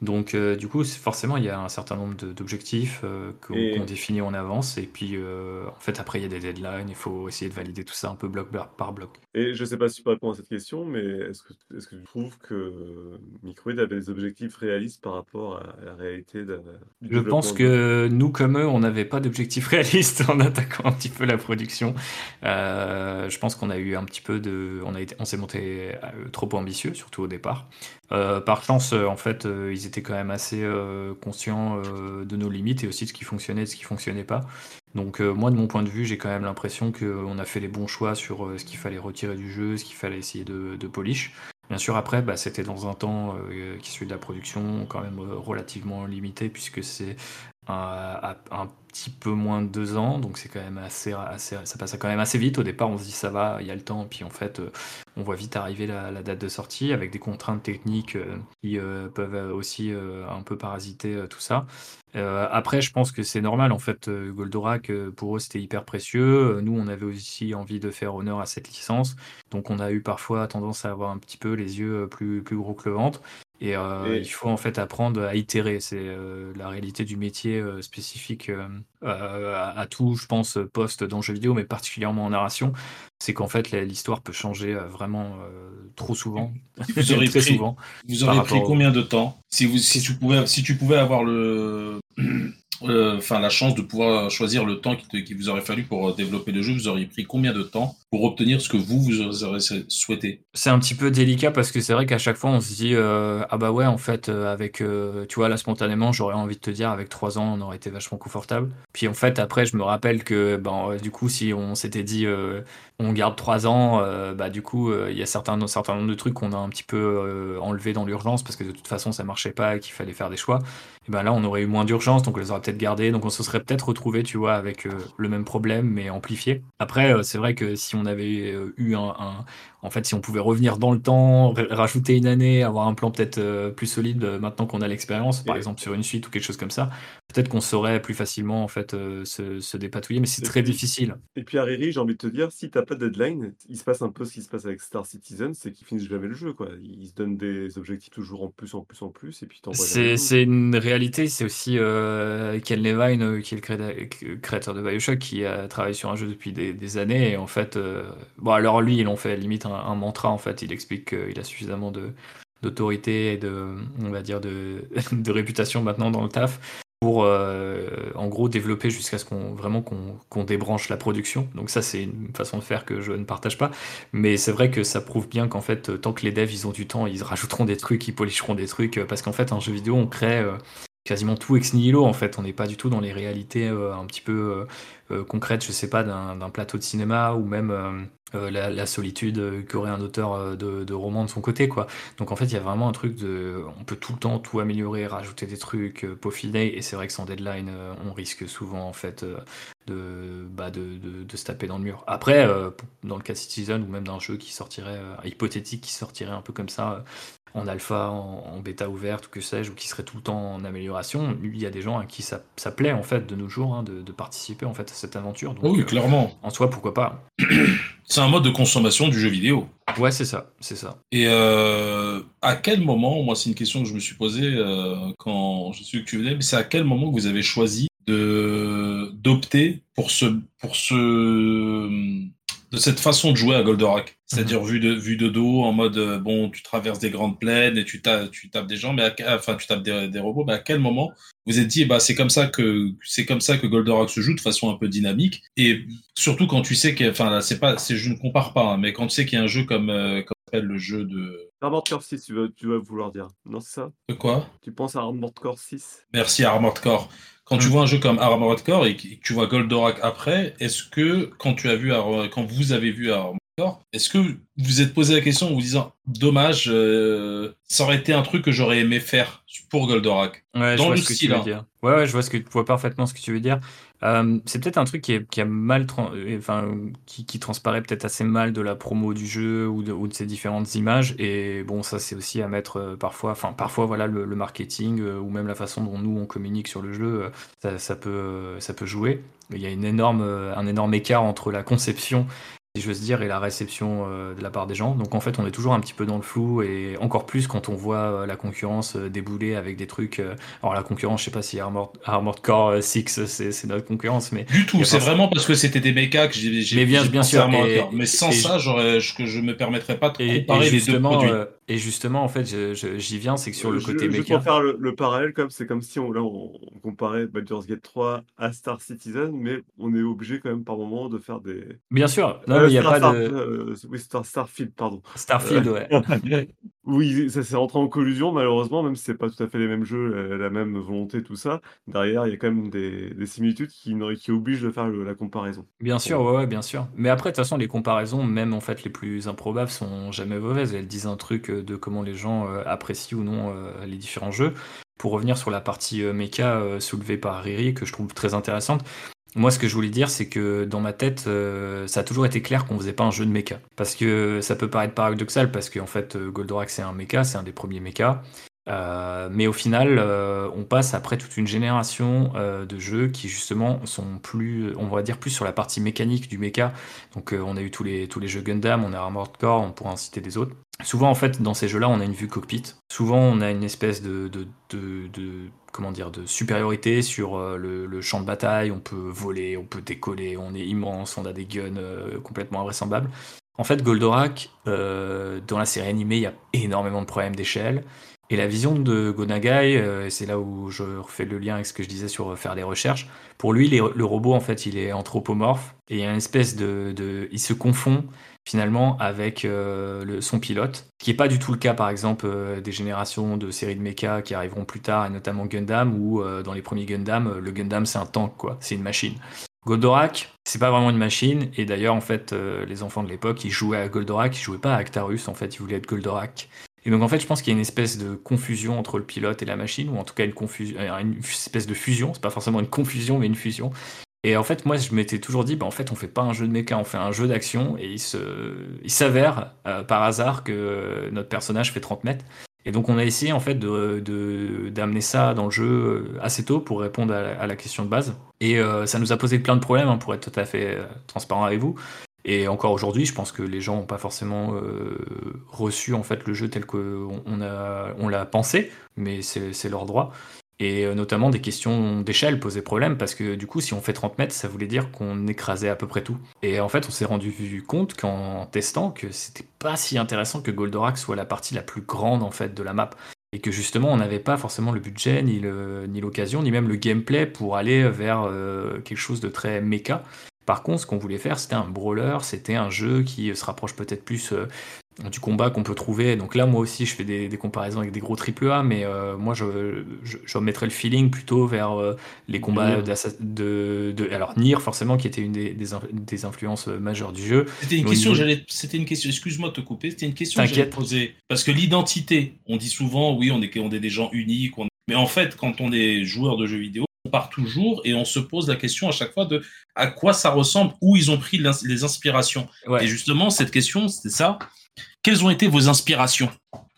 Donc, euh, du coup, forcément, il y a un certain nombre d'objectifs euh, qu'on Et- définit en avance. Et puis, euh, en fait, après, il y a des deadlines. Il faut essayer de valider tout ça un peu bloc par bloc. Et je sais pas si tu peux répondre à cette question, mais est-ce que, est-ce que tu trouves que Microïd avait des objectifs réalistes par rapport à la réalité de, du Je pense que nous, comme eux, on n'avait pas d'objectif réaliste en attaquant un petit peu la production. Je pense qu'on a eu un petit peu de, on a été, on s'est monté trop ambitieux, surtout au départ. Euh, par chance, euh, en fait, euh, ils étaient quand même assez conscients de nos limites et aussi de ce qui fonctionnait et de ce qui fonctionnait pas. Donc moi, de mon point de vue, j'ai quand même l'impression qu'on a fait les bons choix sur ce qu'il fallait retirer du jeu, ce qu'il fallait essayer de, polish. Bien sûr, après, bah, c'était dans un temps qui suit de la production quand même relativement limité puisque c'est un, petit peu moins de deux ans, donc c'est quand même assez, assez, ça passe quand même assez vite. Au départ, on se dit ça va, il y a le temps, puis en fait, euh, on voit vite arriver la, date de sortie avec des contraintes techniques euh, qui euh, peuvent aussi un peu parasiter tout ça. Après, je pense que c'est normal. En fait, Goldorak, pour eux, c'était hyper précieux. Nous, on avait aussi envie de faire honneur à cette licence. Donc, on a eu parfois tendance à avoir un petit peu les yeux plus, plus gros que le ventre. Et, euh, Et- il faut en fait apprendre à itérer. C'est euh, la réalité du métier euh, spécifique à, à tout, je pense, poste dans le jeu vidéo, mais particulièrement en narration. C'est qu'en fait, l'histoire peut changer euh, vraiment euh, trop souvent. Vous auriez Très pris- souvent. Vous Par auriez pris au- combien de temps? Si, vous, si, tu pouvais, si tu pouvais avoir le, enfin la chance de pouvoir choisir le temps qui, vous aurait fallu pour euh, développer le jeu, vous auriez pris combien de temps pour obtenir ce que vous, vous aurez souhaité? C'est un petit peu délicat parce que c'est vrai qu'à chaque fois on se dit euh, ah bah ouais en fait euh, avec euh, tu vois là spontanément j'aurais envie de te dire avec trois ans on aurait été vachement confortable. Puis en fait après je me rappelle que ben euh, du coup si on s'était dit euh, on garde trois ans euh, bah du coup euh, il y a certains un certain nombre de trucs qu'on a un petit peu euh, enlevé dans l'urgence parce que de toute façon ça marchait pas et qu'il fallait faire des choix. Et ben là on aurait eu moins d'urgence donc on les aurait peut-être gardés. Donc on se serait peut-être retrouvé tu vois avec le même problème mais amplifié. Après c'est vrai que si on avait eu un- en fait, si on pouvait revenir dans le temps, rajouter une année, avoir un plan peut-être euh, plus solide euh, maintenant qu'on a l'expérience, par exemple sur une suite ou quelque chose comme ça, peut-être qu'on saurait plus facilement en fait euh, se, se dépatouiller, mais c'est très puis- difficile. Et puis à Riri, j'ai envie de te dire, si t'as pas de deadline, il se passe un peu ce qui se passe avec Star Citizen, c'est qu'ils finissent jamais le jeu, quoi. Ils se donnent des objectifs toujours en plus, en plus, en plus, et puis t'envoies C'est une réalité, c'est aussi Ken Levine, qui est le créa- créateur de Bioshock, qui a travaillé sur un jeu depuis des, des années, et en fait, bon alors lui, ils l'ont fait limite un, un mantra, en fait, il explique qu'il a suffisamment de d'autorité et de, on va dire, de, réputation maintenant dans le taf pour euh, en gros développer jusqu'à ce qu'on vraiment qu'on débranche la production. Donc ça c'est une façon de faire que je ne partage pas, mais c'est vrai que ça prouve bien qu'en fait euh, tant que les devs ils ont du temps, ils rajouteront des trucs, ils policheront des trucs euh, parce qu'en fait un jeu vidéo on crée quasiment tout ex nihilo en fait, on n'est pas du tout dans les réalités un petit peu concrètes, je sais pas d'un plateau de cinéma ou même euh, la, la solitude euh, qu'aurait un auteur euh, de, de roman de son côté quoi. Donc en fait, il y a vraiment un truc de. On peut tout le temps tout améliorer, rajouter des trucs, euh, peaufiner. Et c'est vrai que sans deadline, on risque souvent en fait de, bah, de, de, de se taper dans le mur. Après, dans le cas de Citizen ou même d'un jeu qui sortirait, hypothétique, qui sortirait un peu comme ça. en alpha, en, en bêta ouverte ou que sais-je, ou qui serait tout le temps en amélioration, il y a des gens à qui ça, ça plaît en fait de nos jours hein, de, de participer en fait à cette aventure. Donc, Oui, clairement. en soi, pourquoi pas C'est un mode de consommation du jeu vidéo. Ouais, c'est ça, c'est ça. Et euh, à quel moment, moi c'est une question que je me suis posée euh, quand je suis que tu venais, mais c'est à quel moment que vous avez choisi de d'opter pour ce pour ce de cette façon de jouer à Goldorak, c'est-à-dire vu de vu de dos en mode euh, bon tu traverses des grandes plaines et tu tapes tu tapes des gens, mais à- enfin tu tapes des, des robots, mais à quel moment vous êtes dit bah c'est comme ça que c'est comme ça que Goldorak se joue de façon un peu dynamique et surtout quand tu sais que enfin là c'est pas c'est je ne compare pas hein, mais quand tu sais qu'il y a un jeu comme euh, comme le jeu de Armored Core 6, tu vas, tu vas vouloir dire. Non, c'est ça? De quoi? Tu penses à Armored Core 6 Merci Armored Core. Quand tu Mm. vois un jeu comme Armored Core et que tu vois Goldorak après, est-ce que quand tu as vu Ar- quand vous avez vu Armored Core, est-ce que vous vous êtes posé la question en vous disant dommage, euh, ça aurait été un truc que j'aurais aimé faire pour Goldorak? Ouais, Dans je vois le ce que style, tu veux hein. dire. Ouais, ouais, je vois ce que tu vois parfaitement ce que tu veux dire. Euh, c'est peut-être un truc qui, est, qui a mal, euh, enfin, qui, qui transparaît peut-être assez mal de la promo du jeu ou de, ou de ses différentes images. Et bon, ça c'est aussi à mettre parfois, enfin, parfois voilà le, le marketing euh, ou même la façon dont nous on communique sur le jeu, ça, ça peut, ça peut jouer. Il y a une énorme, un énorme écart entre la conception si je veux dire, et la réception euh, de la part des gens. Donc en fait, on est toujours un petit peu dans le flou et encore plus quand on voit euh, la concurrence euh, débouler avec des trucs. alors la concurrence, je sais pas si Armored, Armored Core euh, 6 c'est notre concurrence, mais Du tout, c'est vraiment parce que c'était des mechas que j'ai bien- bien sûr, Armored et- Core. Mais sans et- ça, je- que je me permettrais pas de comparer et les deux justement, produits. Euh, et justement, en fait, je- je- j'y viens, c'est que sur le Je- côté Juste méca. faire le, le parallèle, comme c'est comme si on, là, on, on comparait Baldur's Gate 3 à Star Citizen, mais on est obligé quand même par moment de faire des. Bien sûr, non, Euh, mais il n'y a pas Star- de euh, oui, Star, Starfield, pardon. Starfield, ouais. Oui, ça s'est rentré en collusion, malheureusement, même si c'est pas tout à fait les mêmes jeux, la, la même volonté, tout ça. Derrière, il y a quand même des, des similitudes qui, qui obligent de faire le- la comparaison. Bien sûr, ouais, ouais, bien sûr. Mais après, de toute façon, les comparaisons, même en fait les plus improbables, sont jamais mauvaises. Elles disent un truc euh, de comment les gens euh, apprécient ou non euh, les différents jeux. Pour revenir sur la partie euh, méca soulevée par Riri, que je trouve très intéressante, moi, ce que je voulais dire, c'est que dans ma tête, euh, ça a toujours été clair qu'on faisait pas un jeu de méca. Parce que ça peut paraître paradoxal, parce qu'en fait, euh, Goldorak, c'est un méca, c'est un des premiers mécas. Euh, mais au final, on passe après toute une génération de jeux qui justement sont plus, on va dire plus sur la partie mécanique du mecha. Donc on a eu tous les, jeux Gundam, on a Armored Core, on pourra en citer des autres. Souvent en fait dans ces jeux-là, on a une vue cockpit. Souvent on a une espèce de, de, comment dire de supériorité sur euh, le, champ de bataille. On peut voler, on peut décoller, on est immense, on a des guns euh, complètement invraisemblables. En fait, Goldorak, euh, dans la série animée, il y a énormément de problèmes d'échelle. Et la vision de Gonagai, euh, c'est là où je refais le lien avec ce que je disais sur faire des recherches. Pour lui, le robot, en fait, il est anthropomorphe et il y a une espèce de, de il se confond finalement avec euh, son pilote, qui n'est pas du tout le cas par exemple des générations de séries de mecha qui arriveront plus tard, et notamment Gundam, où dans les premiers Gundam, le Gundam c'est un tank, quoi, c'est une machine. Goldorak, c'est pas vraiment une machine, et d'ailleurs en fait les enfants de l'époque ils jouaient à Goldorak, ils jouaient pas à Actarus, en fait ils voulaient être Goldorak. Et donc en fait, je pense qu'il y a une espèce de confusion entre le pilote et la machine, ou en tout cas une, confusion, euh, une espèce de fusion. C'est pas forcément une confusion, mais une fusion. Et en fait, moi, je m'étais toujours dit, bah, en fait, on fait pas un jeu de méca, on fait un jeu d'action. Et il se, il s'avère euh, par hasard que notre personnage fait 30 mètres. Et donc, on a essayé en fait de, d'amener ça dans le jeu euh, assez tôt pour répondre à la, question de base. Et ça nous a posé plein de problèmes, hein, pour être tout à fait transparent avec vous. Et encore aujourd'hui, je pense que les gens n'ont pas forcément euh, reçu en fait le jeu tel qu'on on on l'a pensé, mais c'est leur droit. Et euh, notamment des questions d'échelle posaient problème parce que du coup, si on fait 30 mètres, ça voulait dire qu'on écrasait à peu près tout. Et en fait, on s'est rendu compte qu'en testant que c'était pas si intéressant que Goldorak soit la partie la plus grande en fait de la map et que justement on n'avait pas forcément le budget ni l'occasion ni, même le gameplay pour aller vers euh, quelque chose de très méca par contre, ce qu'on voulait faire, c'était un brawler, c'était un jeu qui se rapproche peut-être plus euh, du combat qu'on peut trouver. Donc là, moi aussi, je fais des, comparaisons avec des gros AAA, mais euh, moi, je, je, mettrais le feeling plutôt vers euh, les combats de, de, Alors, Nier, forcément, qui était une des, des, influences majeures du jeu. C'était une, question, c'était une question, excuse-moi de te couper, c'était une question que j'allais poser. Parce que l'identité, on dit souvent, oui, on est, on est des gens uniques, mais en fait, quand on est joueur de jeux vidéo, on part toujours et on se pose la question à chaque fois de à quoi ça ressemble, où ils ont pris les inspirations. Et justement, cette question, c'est ça. Quelles ont été vos inspirations?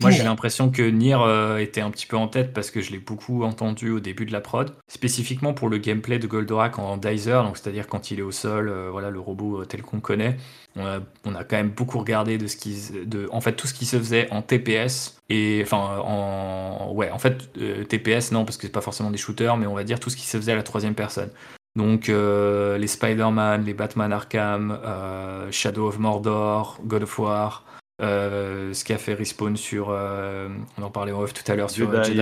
Moi, j'ai l'impression que Nier euh, était un petit peu en tête parce que je l'ai beaucoup entendu au début de la prod, spécifiquement pour le gameplay de Goldorak en Dizer, donc c'est-à-dire quand il est au sol, euh, voilà le robot euh, tel qu'on connaît. On a, on a, quand même beaucoup regardé de ce qui, de, en fait, tout ce qui se faisait en TPS et enfin en, ouais, en fait TPS non parce que c'est pas forcément des shooters, mais on va dire tout ce qui se faisait à la troisième personne. Donc les Spider-Man, les Batman Arkham, Shadow of Mordor, God of War, euh, ce qui a fait Respawn sur, on en parlait en off tout à l'heure sur Jedi,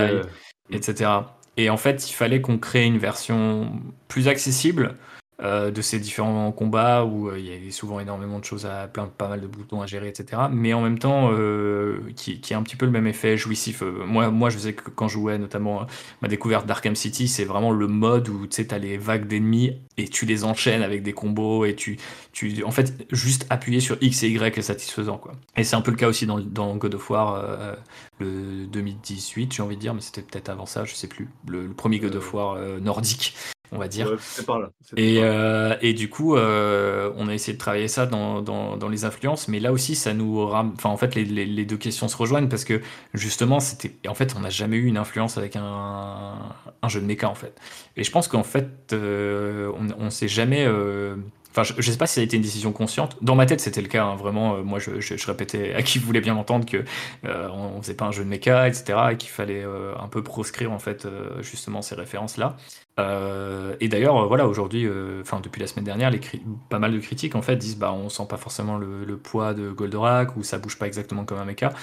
etc. Et en fait, il fallait qu'on crée une version plus accessible euh, de ces différents combats où euh, il y a souvent énormément de choses à plein pas mal de boutons à gérer etc mais en même temps euh, qui, qui, a un petit peu le même effet jouissif. Moi moi je sais que quand je jouais notamment ma découverte d'Arkham City c'est vraiment le mode où tu sais t'as les vagues d'ennemis et tu les enchaînes avec des combos et tu tu en fait juste appuyer sur X et Y est satisfaisant quoi. Et c'est un peu le cas aussi dans, dans God of War le 2018 j'ai envie de dire mais c'était peut-être avant ça je sais plus. Le, le premier God of War nordique on va dire. et, euh, et, du coup, euh, on a essayé de travailler ça dans, dans, les influences, mais là aussi, ça nous ram... enfin, en fait, les, les, deux questions se rejoignent parce que justement, c'était, en fait, on n'a jamais eu une influence avec un, un jeu de méca, en fait. Et je pense qu'en fait, euh, on, ne s'est jamais Enfin, je, ne sais pas si ça a été une décision consciente. Dans ma tête, c'était le cas. Hein. Vraiment, euh, moi, je, je, répétais à qui voulait bien m'entendre que euh, on, faisait pas un jeu de méca, etc., et qu'il fallait euh, un peu proscrire en fait justement ces références-là. et d'ailleurs, voilà, aujourd'hui, enfin depuis la semaine dernière, les pas mal de critiques en fait disent bah on sent pas forcément le, le poids de Goldorak ou ça bouge pas exactement comme un mecha.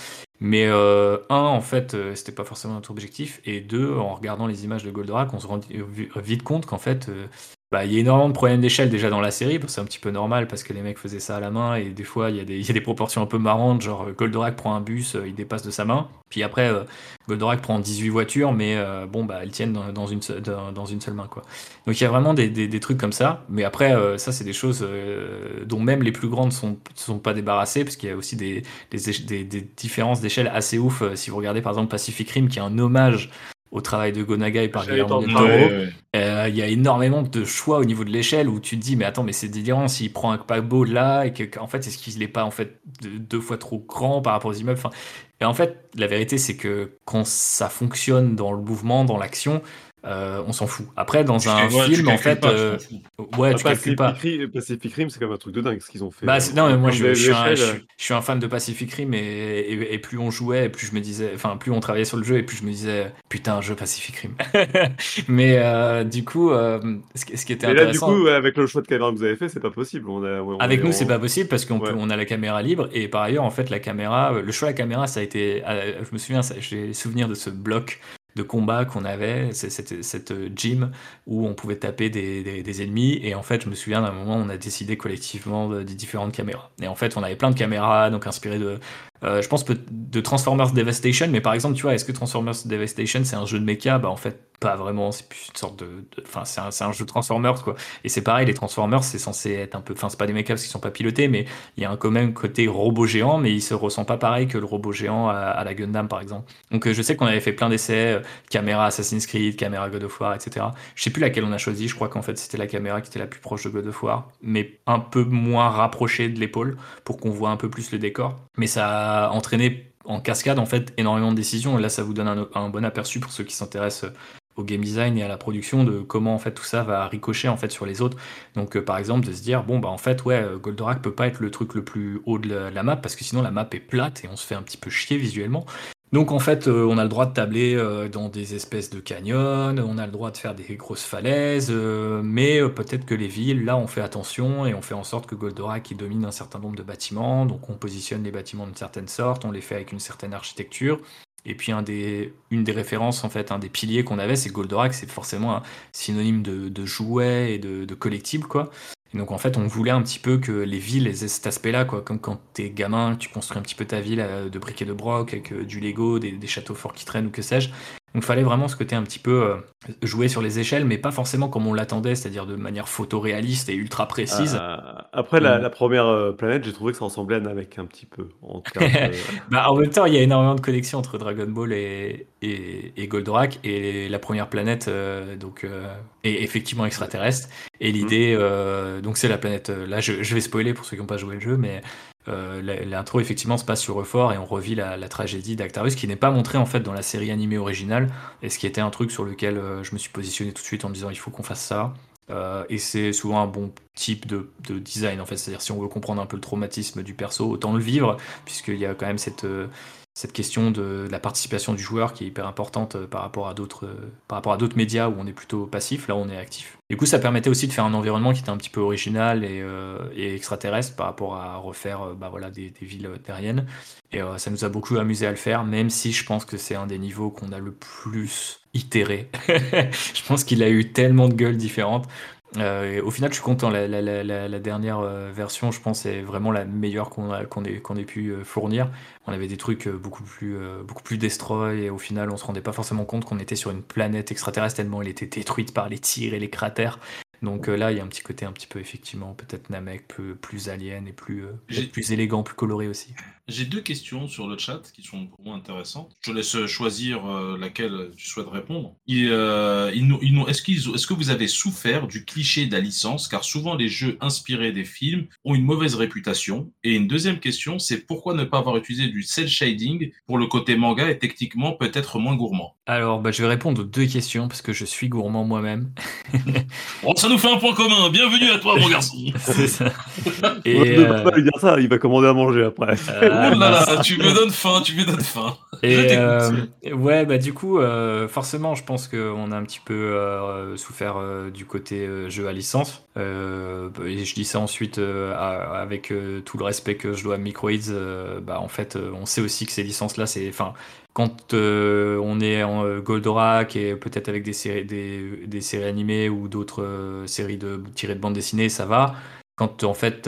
Mais un, en fait, c'était pas forcément notre objectif, et deux, en regardant les images de Goldorak, on se rend vite compte qu'en fait, bah, il y a énormément de problèmes d'échelle déjà dans la série, c'est un petit peu normal parce que les mecs faisaient ça à la main et des fois il y, a des, proportions un peu marrantes, genre euh, Goldorak prend un bus, euh, il dépasse de sa main, puis après euh, Goldorak prend 18 voitures, mais bon bah elles tiennent dans, une, seule main quoi. Donc il y a vraiment des, des, trucs comme ça, mais après ça c'est des choses dont même les plus grandes sont sont pas débarrassées parce qu'il y a aussi des, des, des différences d'échelle assez ouf. Si vous regardez par exemple Pacific Rim qui est un hommage au travail de Gonaga et par Guillermo del Toro. Euh, il y a énormément de choix au niveau de l'échelle où tu te dis mais attends mais c'est délirant s'il prend un paquebot là et que en fait est-ce qu'il n'est pas en fait deux fois trop grand par rapport aux immeubles? Enfin, et en fait la vérité c'est que quand ça fonctionne dans le mouvement, dans l'action, euh, on s'en fout. Après, dans un ouais, film, en fait, pas, euh, ouais, tu calcules pas. Pacific Rim, c'est quand même un truc de dingue ce qu'ils ont fait. Bah, non, mais moi je, suis un, d'échelle, je suis- je suis un fan de Pacific Rim et, et, et plus on jouait, et plus je me disais, enfin plus on travaillait sur le jeu, et plus je me disais putain un jeu Pacific Rim. mais euh, du coup, euh, ce, qui- ce qui était Mais là, du coup, avec le choix de caméra que vous avez fait, c'est pas possible. On a, on Avec est nous, c'est pas possible parce qu'on peut- Ouais. on a la caméra libre et par ailleurs, en fait, la caméra, le choix de la caméra, ça a été, je me souviens, j'ai souvenir de ce bloc de combat qu'on avait, c'était cette euh, gym où on pouvait taper des, ennemis et en fait, je me souviens d'un moment, on a décidé collectivement de- des différentes caméras. Et en fait, on avait plein de caméras, donc inspirées de, euh, je pense de Transformers Devastation, mais par exemple, tu vois, est-ce que Transformers Devastation c'est un jeu de mecha Bah en fait, pas vraiment. C'est plus une sorte de, enfin, c'est un, un jeu Transformers quoi. Et c'est pareil, les Transformers, c'est censé être un peu, enfin, c'est pas des mechas parce qu'ils sont pas pilotés, mais il y a un quand même côté robot géant, mais il se ressent pas pareil que le robot géant à, à la Gundam par exemple. Donc euh, je sais qu'on avait fait plein d'essais, euh, caméra Assassin's Creed, caméra God of War, etc. Je sais plus laquelle on a choisi. Je crois qu'en fait c'était la caméra qui était la plus proche de God of War, mais un peu moins rapprochée de l'épaule pour qu'on voit un peu plus le décor. Mais ça a entraîné en cascade en fait énormément de décisions. Et là, ça vous donne un, bon aperçu pour ceux qui s'intéressent au game design et à la production de comment en fait tout ça va ricocher en fait sur les autres. Donc euh, par exemple de se dire bon bah en fait ouais euh, Goldorak peut pas être le truc le plus haut de la map parce que sinon la map est plate et on se fait un petit peu chier visuellement. Donc en fait, euh, on a le droit de tabler euh, dans des espèces de canyons, on a le droit de faire des grosses falaises, euh, mais peut-être que les villes, là, on fait attention et on fait en sorte que Goldorak il domine un certain nombre de bâtiments, donc on positionne les bâtiments d'une certaine sorte, on les fait avec une certaine architecture. Et puis une des références, en fait, un des piliers qu'on avait, c'est Goldorak, c'est forcément un synonyme de, de jouet et de, de collectible, quoi. Et donc en fait, on voulait un petit peu que les villes aient cet aspect-là, quoi. Comme quand t'es gamin, tu construis un petit peu ta ville euh, de briques et de broc avec euh, du Lego, des, des châteaux forts qui traînent ou que sais-je. Donc il fallait vraiment ce côté un petit peu euh, jouer sur les échelles, mais pas forcément comme on l'attendait, c'est-à-dire de manière photoréaliste et ultra précise. Euh, après la, Mm. la première euh, planète, j'ai trouvé que ça ressemblait à Namek un petit peu. En de- Bah, en même temps, il y a énormément de connexions entre Dragon Ball et, et, et Goldorak. Et la première planète euh, donc, euh, est effectivement extraterrestre. Et l'idée, euh, donc c'est la planète. euh, là, je, je vais spoiler pour ceux qui n'ont pas joué le jeu, mais euh, l'intro effectivement se passe sur Euphor et on revit la, tragédie d'Actarus qui n'est pas montrée en fait dans la série animée originale. Et ce qui était un truc sur lequel euh, je me suis positionné tout de suite en me disant il faut qu'on fasse ça. Euh, et c'est souvent un bon type de, de design en fait, c'est-à-dire si on veut comprendre un peu le traumatisme du perso, autant le vivre, puisqu'il y a quand même cette, cette question de, la participation du joueur qui est hyper importante euh, par rapport à d'autres euh, par rapport à d'autres médias où on est plutôt passif, là on est actif. Du coup, ça permettait aussi de faire un environnement qui était un petit peu original et, euh, extraterrestre par rapport à refaire bah, voilà, des, villes terriennes. Et ça nous a beaucoup amusé à le faire, même si je pense que c'est un des niveaux qu'on a le plus itéré. je pense qu'il a eu tellement de gueules différentes. Euh, au final, je suis content. La, dernière euh, version, je pense, est vraiment la meilleure qu'on ait, qu'on ait pu euh, fournir. On avait des trucs beaucoup plus, beaucoup plus destroy et au final, on se rendait pas forcément compte qu'on était sur une planète extraterrestre tellement elle était détruite par les tirs et les cratères. Donc euh, là, il y a un petit côté un petit peu effectivement peut-être Namek, plus, plus alien et plus, euh, plus élégant, plus coloré aussi. J'ai deux questions sur le chat qui sont pour moi intéressantes. Je te laisse choisir euh, laquelle tu souhaites répondre. Est-ce qu'ils- est-ce que vous avez souffert du cliché de la licence? Car souvent les jeux inspirés des films ont une mauvaise réputation. Et une deuxième question, c'est pourquoi ne pas avoir utilisé du cel shading pour le côté manga et techniquement peut-être moins gourmand? Alors, bah, je vais répondre aux deux questions parce que je suis gourmand moi-même. Nous fait un point commun. Bienvenue à toi, mon garçon. C'est ça. Et ne euh, pas lui dire ça, il va commander à manger après. euh, oh là là, tu me donnes faim, tu me donnes faim. Et euh, ouais, bah du coup, euh, forcément, je pense qu'on a un petit peu euh, souffert euh, du côté euh, jeu à licence. Euh, et je dis ça ensuite euh, à- avec euh, tout le respect que je dois à Microids. euh, bah en fait, euh, on sait aussi que ces licences-là, c'est, enfin, quand euh, on est en euh, Goldorak et peut-être avec des séries, des, des séries animées ou d'autres euh, séries de tirées de bande dessinée, ça va quand en fait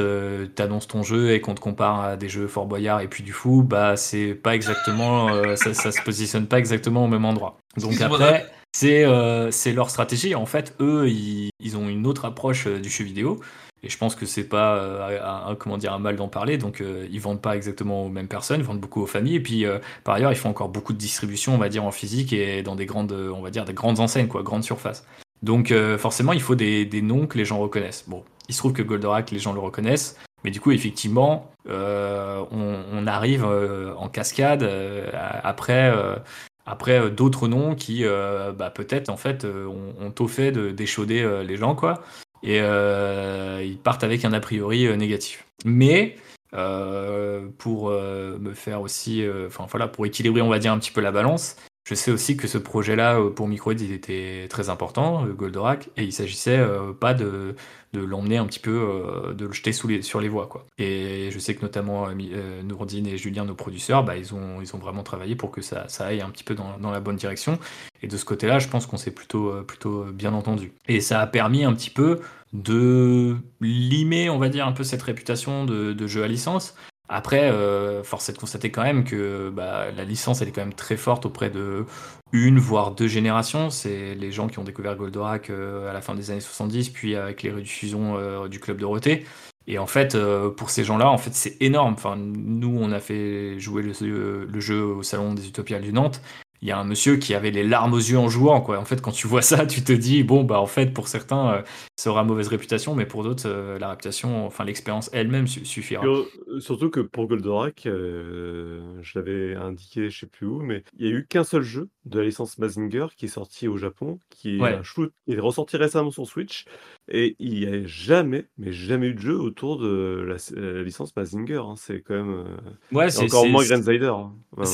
t'annonces ton jeu et qu'on te compare à des jeux Fort Boyard et puis du fou, bah c'est pas exactement, ça, ça se positionne pas exactement au même endroit. Donc après, c'est leur stratégie. En fait, eux, ils, ils ont une autre approche du jeu vidéo. Et je pense que c'est pas euh, un, comment dire un mal d'en parler. Donc euh, ils vendent pas exactement aux mêmes personnes, ils vendent beaucoup aux familles. Et puis euh, par ailleurs, ils font encore beaucoup de distribution, on va dire en physique et dans des grandes, on va dire des grandes enseignes, quoi, grandes surfaces. Donc euh, forcément, il faut des, des noms que les gens reconnaissent. Bon, il se trouve que Goldorak, les gens le reconnaissent. Mais du coup, effectivement, euh, on, on arrive euh, en cascade euh, après, euh, Après, euh, d'autres noms qui, euh, bah, peut-être, en fait, euh, ont, ont au fait de- d'échauder euh, les gens, quoi. Et euh, ils partent avec un a priori euh, négatif. Mais euh, pour me faire aussi, enfin voilà, pour équilibrer, on va dire un petit peu la balance, je sais aussi que ce projet-là euh, pour Microids, il était très important, euh, Goldorak, et il s'agissait euh, pas de, l'emmener un petit peu, de le jeter sur les voies, quoi. Et je sais que notamment euh, Nourdine et Julien, nos producteurs, bah, ils, ont, ils ont vraiment travaillé pour que ça, aille un petit peu dans, la bonne direction. Et de ce côté-là, je pense qu'on s'est plutôt, plutôt bien entendu. Et ça a permis un petit peu de limer, on va dire, un peu cette réputation de jeu à licence. Après, euh, force est de constater quand même que bah, la licence, elle est quand même très forte auprès de une, voire deux générations. C'est les gens qui ont découvert Goldorak euh, à la fin des années 70, puis avec les rediffusions euh, du Club Dorothée. Et en fait, pour ces gens-là, en fait, c'est énorme. Enfin, nous, on a fait jouer le, le jeu au Salon des Utopiales du Nantes il y a un monsieur qui avait les larmes aux yeux en jouant quoi. En fait, quand tu vois ça, tu te dis bon bah en fait pour certains euh, ça aura mauvaise réputation, mais pour d'autres euh, la réputation, enfin l'expérience elle-même su- suffira. Sur- surtout que pour Goldorak, euh, je l'avais indiqué, je sais plus où, mais il y a eu qu'un seul jeu de la licence Mazinger qui est sorti au Japon, qui est Ouais. un shoot, qui est ressorti récemment sur Switch, et il n'y a jamais, mais jamais eu de jeu autour de la, la licence Mazinger. hein. C'est quand même euh, Ouais, et c'est encore moins Granzider. hein. Enfin,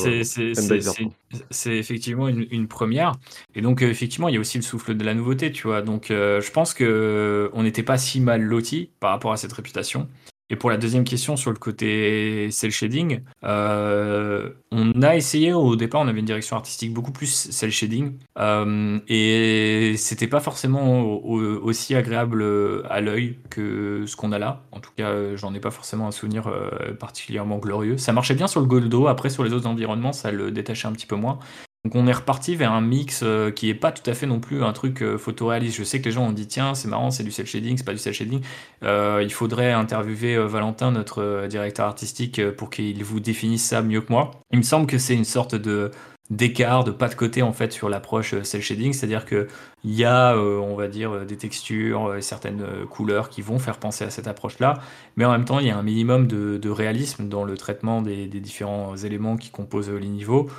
C'est effectivement une, une première. Et donc, euh, effectivement, il y a aussi le souffle de la nouveauté, tu vois. Donc, euh, je pense que euh, on n'était pas si mal loti par rapport à cette réputation. Et pour la deuxième question sur le côté cel shading, euh, on a essayé au départ, on avait une direction artistique beaucoup plus cel shading. Euh, et c'était pas forcément au- au- aussi agréable euh, à l'œil que ce qu'on a là. En tout cas, euh, j'en ai pas forcément un souvenir particulièrement glorieux. Ça marchait bien sur le Goldo, après sur les autres environnements, ça le détachait un petit peu moins. Donc on est reparti vers un mix euh, qui est pas tout à fait non plus un truc euh, photoréaliste. Je sais que les gens ont dit tiens c'est marrant c'est du cel shading, c'est pas du cel shading. Euh, il faudrait interviewer Valentin notre directeur artistique pour qu'il vous définisse ça mieux que moi. Il me semble que c'est une sorte de d'écart, de pas de côté en fait sur l'approche cel shading, c'est-à-dire que il y a on va dire des textures, euh, certaines couleurs qui vont faire penser à cette approche-là, mais en même temps il y a un minimum de, réalisme dans le traitement des, différents éléments qui composent les niveaux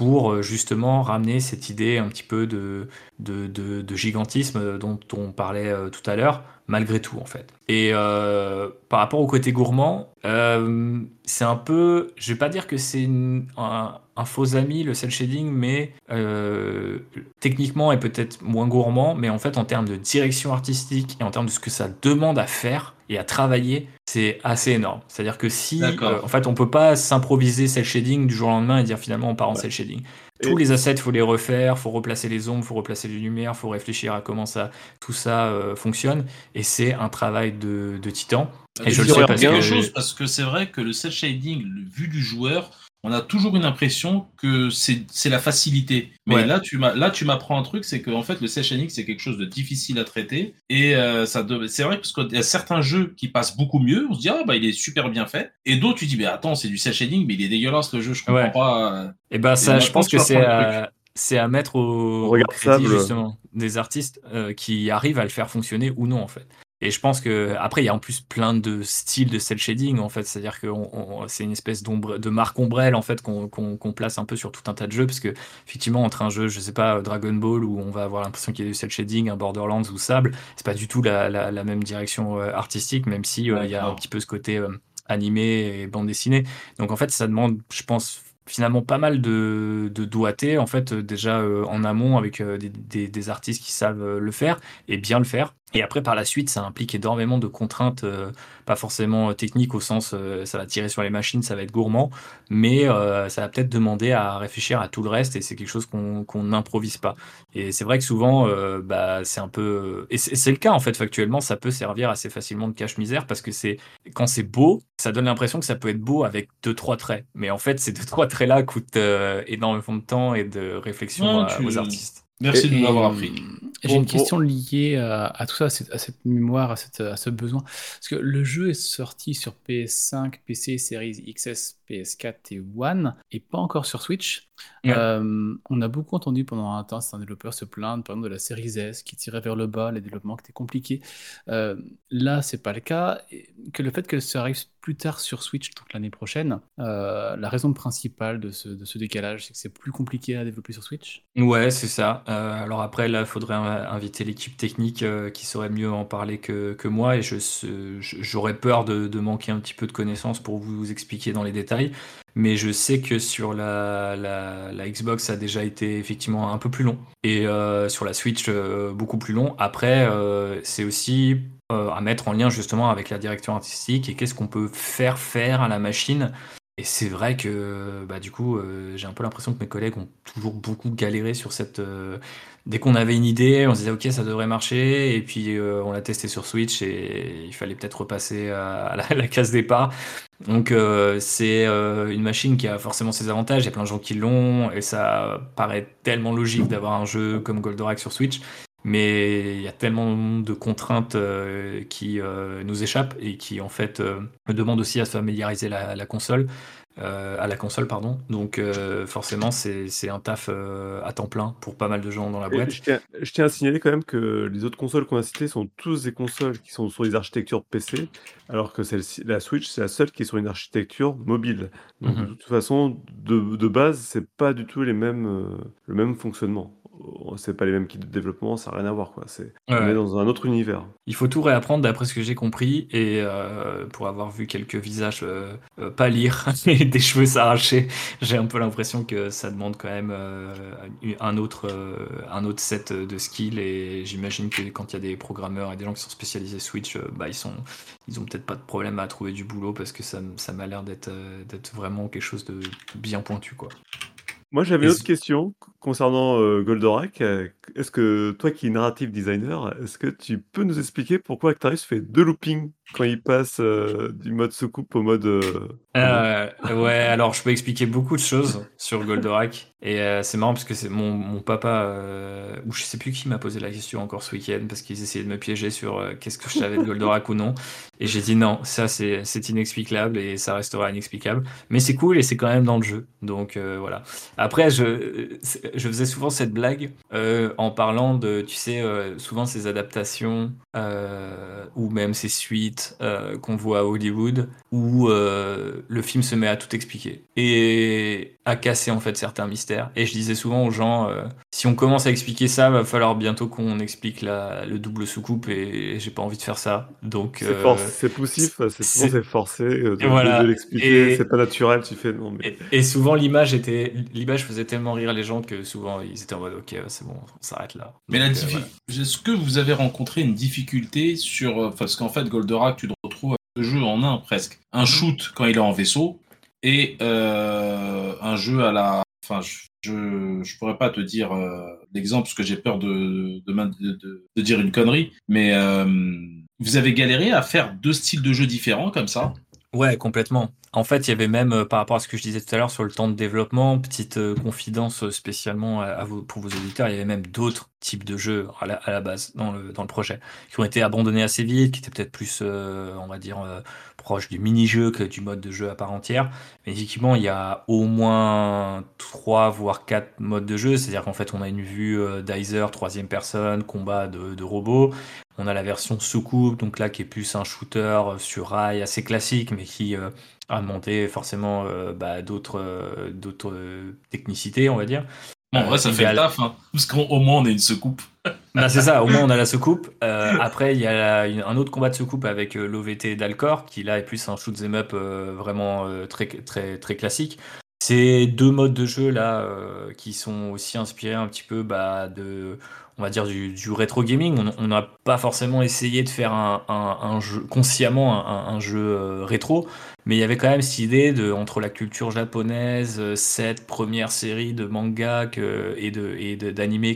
pour euh, justement ramener cette idée un petit peu de, de, gigantisme dont on parlait euh, tout à l'heure, malgré tout en fait. Et euh, par rapport au côté gourmand, c'est un peu, je vais pas dire que c'est un, faux ami le cel shading, mais techniquement est peut-être moins gourmand, mais en fait en termes de direction artistique et en termes de ce que ça demande à faire et à travailler, c'est assez énorme. C'est-à-dire que si, euh, en fait, on peut pas s'improviser cel shading du jour au lendemain et dire finalement on part en Ouais. cel shading. Et- Tous les assets, faut les refaire, faut replacer les ombres, faut replacer les lumières, faut réfléchir à comment ça, tout ça euh, fonctionne. Et c'est un travail de, de titan. Et je le sais parce que chose parce que c'est vrai que le cel shading, le vu du joueur, on a toujours une impression que c'est c'est la facilité. Mais Ouais. là, tu m'as là tu m'apprends un truc, c'est qu'en fait le shading c'est quelque chose de difficile à traiter et euh, ça c'est vrai parce qu'il y a certains jeux qui passent beaucoup mieux. On se dit ah bah il est super bien fait et d'autres tu dis mais attends c'est du shading mais il est dégueulasse le jeu, je comprends Ouais. pas. euh. Et ben ça, maintenant, je pense que c'est à, c'est à mettre au, au Regarde crédit justement des artistes euh, qui arrivent à le faire fonctionner ou non en fait. Et je pense que après il y a en plus plein de styles de cel shading en fait, c'est-à-dire que c'est une espèce d'ombre de marque ombrelle en fait qu'on place un peu sur tout un tas de jeux. Parce que effectivement entre un jeu je sais pas Dragon Ball où on va avoir l'impression qu'il y a du cel shading, un Borderlands ou Sable, c'est pas du tout la, la, la même direction euh, artistique même si euh, il y a un petit peu ce côté euh, animé et bande dessinée. Donc en fait, ça demande, je pense, finalement pas mal de, de doigté, en fait, euh, déjà euh, en amont avec euh, des, artistes qui savent le faire et bien le faire. Et après, par la suite, ça implique énormément de contraintes, pas forcément euh, techniques au sens euh, ça va tirer sur les machines, ça va être gourmand, mais euh, ça va peut-être demander à réfléchir à tout le reste et c'est quelque chose qu'on qu'on n'improvise pas. Et c'est vrai que souvent, euh, bah, c'est un peu. Et c'est le cas en fait, factuellement, ça peut servir assez facilement de cache-misère parce que c'est quand c'est beau, ça donne l'impression que ça peut être beau avec deux trois traits. Mais en fait, ces deux trois traits là coûtent euh, énormément de temps et de réflexion Non, à- tu- aux artistes. Merci Et- de m'avoir appris. J'ai une question liée à, à tout ça, à cette, à cette mémoire, à, cette- à ce besoin. Parce que le jeu est sorti sur PS5, PC, Series XS, PS4 et One, et pas encore sur Switch. Ouais. Euh, on a beaucoup entendu pendant un temps certains développeurs se plaindre, par exemple, de la série S qui tirait vers le bas, les développements qui étaient compliqués. Euh, là, c'est pas le cas. Et que le fait que ça arrive plus tard sur Switch, donc l'année prochaine, euh, la raison principale de ce, de ce décalage, c'est que c'est plus compliqué à développer sur Switch. Ouais, c'est ça. Euh, alors après, là, il faudrait in- inviter l'équipe technique euh, qui saurait mieux en parler que, moi, et j'aurais peur de, manquer un petit peu de connaissances pour vous expliquer dans les détails. Mais je sais que sur la, Xbox, ça a déjà été effectivement un peu plus long, et euh, sur la Switch, euh, beaucoup plus long. Après, c'est aussi à mettre en lien justement avec la direction artistique et qu'est-ce qu'on peut faire faire à la machine. Et c'est vrai que bah, du coup, j'ai un peu l'impression que mes collègues ont toujours beaucoup galéré sur cette. Dès qu'on avait une idée, on se disait ok, ça devrait marcher, et puis euh, on l'a testé sur Switch et il fallait peut-être repasser à, la, case départ. Donc euh, c'est euh, une machine qui a forcément ses avantages, il y a plein de gens qui l'ont, et ça paraît tellement logique d'avoir un jeu comme Goldorak sur Switch. Mais il y a tellement de contraintes qui nous échappent et qui en fait me demandent aussi à se familiariser la, la console, euh, à la console pardon. Donc euh, forcément c'est un taf euh, à temps plein pour pas mal de gens dans la boîte. je, tiens, je tiens à signaler quand même que les autres consoles qu'on a citées sont tous des consoles qui sont sur les architectures PC, alors que la Switch, c'est la seule qui est sur une architecture mobile. Donc Mhm. de toute façon, de, de base, c'est pas du tout les mêmes, le même fonctionnement. C'est pas les mêmes kits de développement, ça n'a rien à voir quoi. C'est, on est dans un autre univers. Il faut tout réapprendre d'après ce que j'ai compris et euh, pour avoir vu quelques visages euh, euh, pâlir et des cheveux s'arracher, j'ai un peu l'impression que ça demande quand même un autre un autre set de skills et j'imagine que quand il y a des programmeurs et des gens qui sont spécialisés Switch, bah ils sont ils ont peut-être pas de problème à trouver du boulot parce que ça m'a l'air d'être d'être vraiment quelque chose de bien pointu quoi. Moi, j'avais une autre question concernant euh, Goldorak. Euh, Est-ce que toi qui es narrative designer, est-ce que tu peux nous expliquer pourquoi Actarius fait deux loopings quand il passe euh, du mode soucoupe au mode Euh, ouais, alors je peux expliquer beaucoup de choses sur Goldorak. Et euh, c'est marrant parce que c'est mon, mon papa, euh, ou je sais plus qui m'a posé la question encore ce week-end, parce qu'ils essayaient de me piéger sur euh, qu'est-ce que je savais de Goldorak ou non. Et j'ai dit non, ça c'est inexplicable et ça restera inexplicable. Mais c'est cool et c'est quand même dans le jeu. Donc voilà. Après, je, je faisais souvent cette blague en parlant de, tu sais, souvent ces adaptations ou même ces suites qu'on voit à Hollywood où le film se met à tout expliquer et à casser en fait certains mystères. Et je disais souvent aux gens, euh, si on commence à expliquer ça, va falloir bientôt qu'on explique la, le double soucoupe et j'ai pas envie de faire ça. Donc C'est euh, forcé, c'est poussif, c'est forcé euh, de, Et voilà. de- de l'expliquer, Et- c'est pas naturel, tu fais non mais Et, et souvent l'image était, l'image faisait tellement rire les gens que souvent ils étaient en mode ok c'est bon on s'arrête là. Mais la Donc, euh, diffi- voilà. est-ce que vous avez rencontré une difficulté sur. Parce qu'en fait, Goldorak, tu te retrouves deux jeux en un presque. Un shoot quand il est en vaisseau et euh, un jeu à la. Enfin, je, je, pourrais pas te dire euh, l'exemple parce que j'ai peur de, de, dire une connerie, mais euh, vous avez galéré à faire deux styles de jeux différents comme ça? Ouais, complètement. En fait, il y avait même, euh, par rapport à ce que je disais tout à l'heure sur le temps de développement, petite euh, confidence euh, spécialement pour vos auditeurs, il y avait même d'autres types de jeux à la, base dans le, projet, qui ont été abandonnés assez vite, qui étaient peut-être plus, on va dire, proches du mini-jeu que du mode de jeu à part entière. Mais effectivement, il y a au moins trois, voire quatre modes de jeu, c'est-à-dire qu'en fait, on a une vue euh, troisième personne, combat de, de robots. On a la version soucoupe, donc là qui est plus un shooter euh, sur rail assez classique, mais qui euh, a demandé forcément euh, bah, d'autres d'autres technicités, on va dire. En Euh, vrai, ça fait le taf, hein, parce qu'au moins on est une secoupe. Bah, c'est ça, au moins on a la soucoupe. Euh, après, il y a la- une- un autre combat de soucoupe avec euh, l'OVT d'Alcor, qui là est plus un shoot up euh, vraiment très, très, très classique. C'est deux modes de jeu là euh, qui sont aussi inspirés un petit peu bah, de, on va dire du, du rétro gaming. On- n'a pas forcément essayé de faire un, un- un jeu consciemment un, un jeu euh, rétro, mais il y avait quand même cette idée de entre la culture japonaise, euh, cette première série de manga que- et de et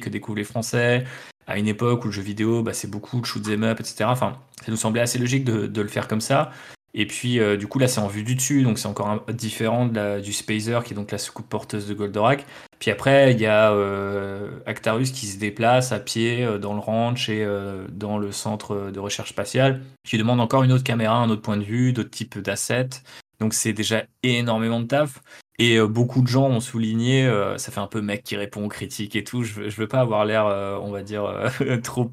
que découvrent les Français, à une époque où le jeu vidéo, bah, c'est beaucoup de shoot 'em up, etc. Enfin, ça nous semblait assez logique de, de le faire comme ça. Et puis, euh, du coup, là, c'est en vue du dessus, donc c'est encore un- différent de la- du Spacer, qui est donc la soucoupe porteuse de Goldorak. Puis après, il y a euh, Actarus qui se déplace à pied euh, dans le ranch et dans le centre de recherche spatiale, qui demande encore une autre caméra, un autre point de vue, d'autres types d'assets. Donc c'est déjà énormément de taf. Et beaucoup de gens ont souligné, ça fait un peu mec qui répond aux critiques et tout. Je je veux pas avoir l'air, on va dire, trop,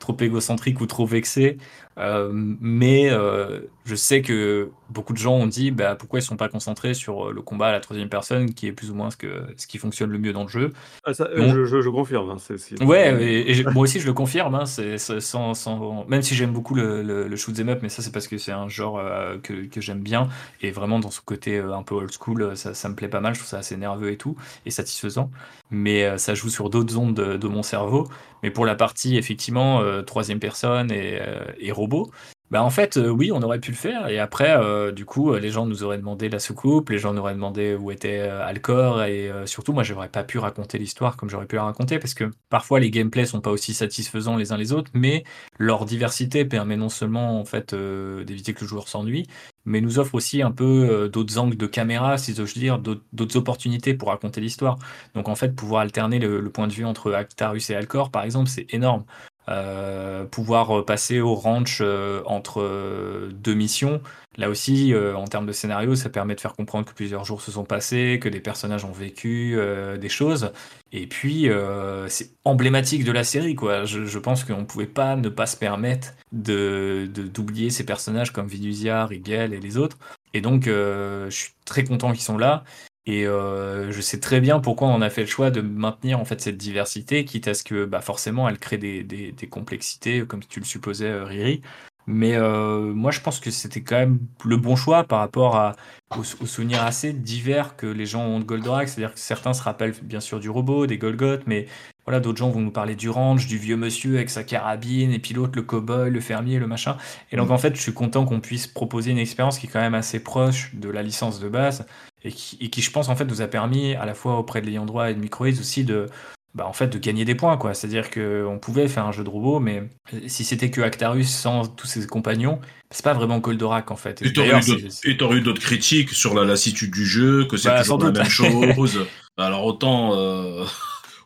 trop égocentrique ou trop vexé. Mais je sais que beaucoup de gens ont dit bah, pourquoi ils sont pas concentrés sur le combat à la troisième personne, qui est plus ou moins ce, que, ce qui fonctionne le mieux dans le jeu. Ah, ça, je, je, confirme. Hein, ouais, et, moi aussi je le confirme. Hein, c'est, sans, sans... Même si j'aime beaucoup le, le, le shoot 'em up, mais ça c'est parce que c'est un genre que, que j'aime bien. Et vraiment dans ce côté un peu old school, ça, ça, me plaît pas mal, je trouve ça assez nerveux et tout, et satisfaisant. Mais euh, ça joue sur d'autres ondes de, mon cerveau. Mais pour la partie, effectivement, euh, troisième personne et, euh, et robot, bah en fait, oui, on aurait pu le faire. Et après, du coup, les gens nous auraient demandé la soucoupe, les gens nous auraient demandé où était Alcor, et surtout, moi, j'aurais pas pu raconter l'histoire comme j'aurais pu la raconter, parce que parfois les gameplays sont pas aussi satisfaisants les uns les autres, mais leur diversité permet non seulement en fait d'éviter que le joueur s'ennuie, mais nous offre aussi un peu euh, d'autres angles de caméra, si j'ose dire, d'autres opportunités pour raconter l'histoire. Donc en fait, pouvoir alterner le, point de vue entre Actarus et Alcor, par exemple, c'est énorme. Euh, pouvoir euh, passer au ranch entre deux missions, Là aussi, euh, en termes de scénario, ça permet de faire comprendre que plusieurs jours se sont passés, que des personnages ont vécu euh, des choses. Et puis, euh, c'est emblématique de la série, quoi. Je, pense qu'on ne pouvait pas ne pas se permettre de d'oublier ces personnages comme Vidusia, Rigel et les autres. Et donc, je suis très content qu'ils sont là. Et je sais très bien pourquoi on a fait le choix de maintenir en fait cette diversité, quitte à ce que bah, forcément elle crée des, des, des complexités, comme tu le supposais, Riri. Mais euh, moi, je pense que c'était quand même le bon choix par rapport à, aux, souvenirs assez divers que les gens ont de Goldorak. C'est-à-dire que certains se rappellent bien sûr du robot, des Golgoth, mais voilà, d'autres gens vont nous parler du ranch, du vieux monsieur avec sa carabine, et puis l'autre, le cowboy, le fermier, le machin. Et donc, mm. en fait, je suis content qu'on puisse proposer une expérience qui est quand même assez proche de la licence de base et qui, et qui je pense, en fait, nous a permis, à la fois auprès de l'ayant droit et de Microids aussi, de, bah, en fait, de gagner des points, quoi. C'est-à-dire qu'on pouvait faire un jeu de robot, mais si c'était que Actarus sans tous ses compagnons, c'est pas vraiment Goldorak, en fait. Et t'aurais eu d'autres critiques sur la lassitude du jeu, que c'est bah, toujours la même chose. Alors autant, euh,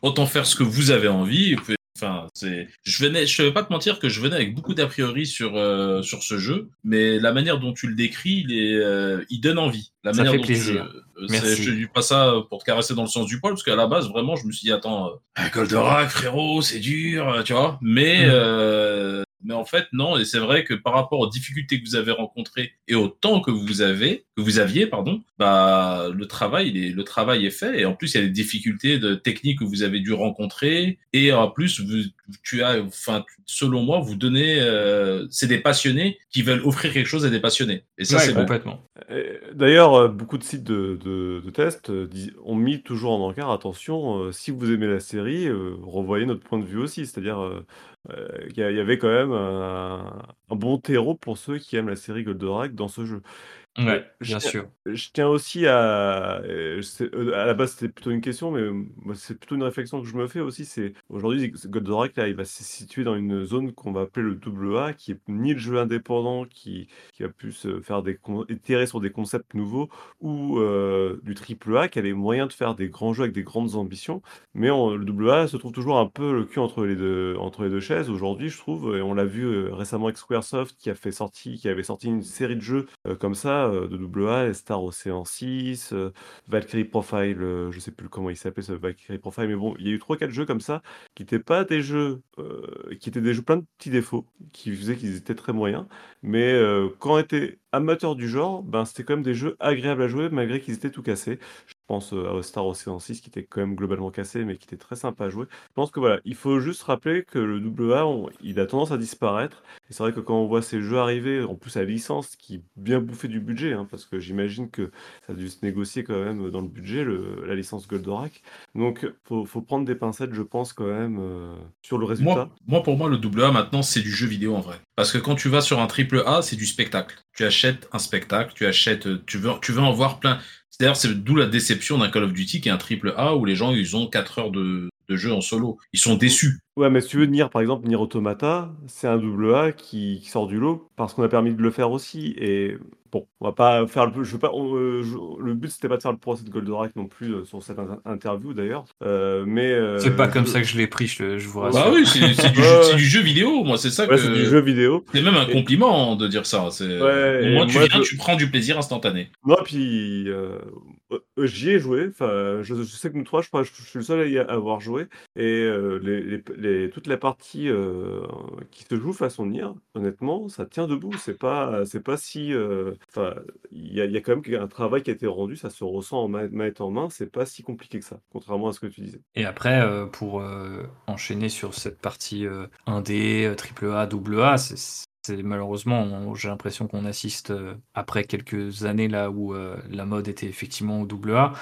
autant faire ce que vous avez envie, Enfin, c'est, je venais, je vais pas te mentir que je venais avec beaucoup d'a priori sur euh, sur ce jeu, mais la manière dont tu le décris, il est, euh, il donne envie. La ça fait plaisir. Je, je dis pas ça pour te caresser dans le sens du poil, parce qu'à la base, vraiment, je me suis dit, attends, euh, Goldorak, frérot, c'est dur, tu vois. Mais mm. Mais en fait, non. Et c'est vrai que par rapport aux difficultés que vous avez rencontrées et au temps que vous avez, que vous aviez, pardon, bah, le travail, il est, le travail est fait. Et en plus, il y a des difficultés de techniques que vous avez dû rencontrer. Et en plus, vous, tu as, enfin, selon moi, vous donnez, euh, c'est des passionnés qui veulent offrir quelque chose à des passionnés. Et ça, c'est complètement. D'ailleurs, euh, beaucoup de sites de, de, tests euh, ont mis toujours en encart, attention, si vous aimez la série, revoyez notre point de vue aussi. C'est-à-dire, il y, avait quand même un, un, bon terreau pour ceux qui aiment la série Goldorak dans ce jeu. Ouais, bien sûr. Je tiens aussi à, euh, à la base c'était plutôt une question, mais c'est plutôt une réflexion que je me fais aussi. C'est aujourd'hui Goldorak là, il va se situer dans une zone qu'on va appeler le double A, qui est ni le jeu indépendant qui, qui a pu se faire des itérer sur des concepts nouveaux, ou euh, du triple A qui a les moyens de faire des grands jeux avec des grandes ambitions. Mais le double A se trouve toujours un peu le cul entre les deux entre les deux chaises aujourd'hui, je trouve. Et on l'a vu euh, récemment avec Squaresoft qui a fait sorti, qui avait sorti une série de jeux comme ça euh, de double A, Star Ocean 6, euh, Valkyrie Profile, euh, je sais plus comment il s'appelait ce Valkyrie Profile, mais bon, il y a eu 3-4 jeux comme ça qui n'étaient pas des jeux, qui étaient des jeux plein de petits défauts, qui faisaient qu'ils étaient très moyens, mais quand on était amateur du genre, ben c'était quand même des jeux agréables à jouer malgré qu'ils étaient tout cassés pense à Star Ocean 6 qui était quand même globalement cassé mais qui était très sympa à jouer. Je pense que voilà, il faut juste rappeler que le AA, il a tendance à disparaître. Et c'est vrai que quand on voit ces jeux arriver, en plus à licence qui bien bouffé du budget, hein, parce que j'imagine que ça a dû se négocier quand même dans le budget, le, la licence Goldorak. Donc faut, faut prendre des pincettes, je pense quand même, euh, sur le résultat. Moi, pour moi, le AA maintenant, c'est du jeu vidéo en vrai. Parce que quand tu vas sur un triple A, c'est du spectacle. Tu achètes un spectacle, tu achètes, tu veux, tu veux en voir plein. D'ailleurs, c'est d'où la déception d'un Call of Duty qui est un triple A où les gens ils ont 4 heures de, jeu en solo. Ils sont déçus. Ouais, mais si tu veux, Nier, par exemple, Nier Automata, c'est un double A qui, qui sort du lot parce qu'on a permis de le faire aussi. Et bon, on va pas faire le. Je veux pas, on- euh, je- le but, c'était pas de faire le procès de Goldorak non plus euh, sur cette in- interview d'ailleurs. Euh, mais. euh, C'est pas comme je- ça que je l'ai pris, je, je vous rassure. Bah oui, c'est du, jeu- du vidéo, moi, c'est ça Ouais, que. c'est du jeu vidéo. C'est même un Et- compliment de dire ça. Ouais, Au moins, tu moi, viens, je- tu prends du plaisir instantané. Moi, puis j'y ai joué. Enfin, je, je sais que nous trois, je, crois, je, je suis le seul à y avoir joué. Et euh, les, les, les- toutes les parties euh, qui se jouent façon Nier, honnêtement, ça tient debout. C'est pas, c'est pas si. euh, Enfin, il y a, a quand même un travail qui a été rendu. Ça se ressent en ma- manette en main. C'est pas si compliqué que ça, contrairement à ce que tu disais. Et après, euh, pour enchaîner sur cette partie euh, 1D, euh, AAA, AA, c'est malheureusement, j'ai l'impression qu'on assiste après quelques années là où la mode était effectivement au AA,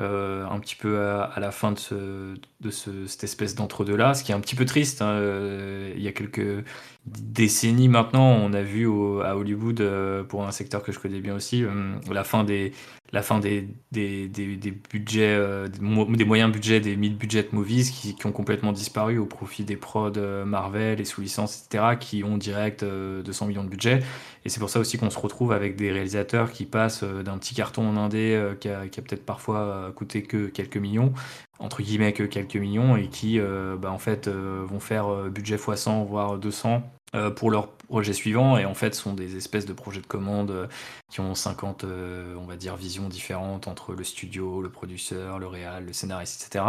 euh, un petit peu à, la fin de, ce, de ce- cette espèce d'entre-deux là, ce qui est un petit peu triste. hein, euh, il y a quelques décennies maintenant, on a vu à Hollywood, euh, pour un secteur que je connais bien aussi, euh, la fin des, budgets, euh, des, mo- des moyens budgets, des mid-budget movies qui, qui ont complètement disparu au profit des prods Marvel et sous licence, etc., qui ont direct euh, 200 millions de budget. Et c'est pour ça aussi qu'on se retrouve avec des réalisateurs qui passent d'un petit carton en indé qui a, peut-être parfois coûté que quelques millions, entre guillemets que quelques millions, et qui euh, bah, en fait euh, vont faire euh, budget x 100, voire 200 euh, pour leur projet suivant, et en fait sont des espèces de projets de commande euh, qui ont 50, euh, on va dire, visions différentes entre le studio, le producteur, le réal, le scénariste, etc.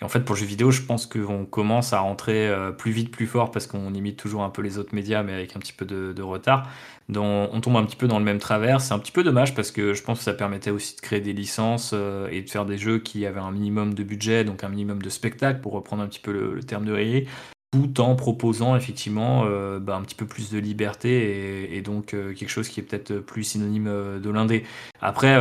Et en fait, pour le jeu vidéo, je pense qu'on commence à rentrer euh, plus vite, plus fort, parce qu'on imite toujours un peu les autres médias, mais avec un petit peu de, retard. On tombe un petit peu dans le même travers. C'est un petit peu dommage parce que je pense que ça permettait aussi de créer des licences et de faire des jeux qui avaient un minimum de budget, donc un minimum de spectacle, pour reprendre un petit peu le, terme de Rayé tout en proposant effectivement euh, bah, un petit peu plus de liberté et, et donc euh, quelque chose qui est peut-être plus synonyme euh, de l'indé. Après,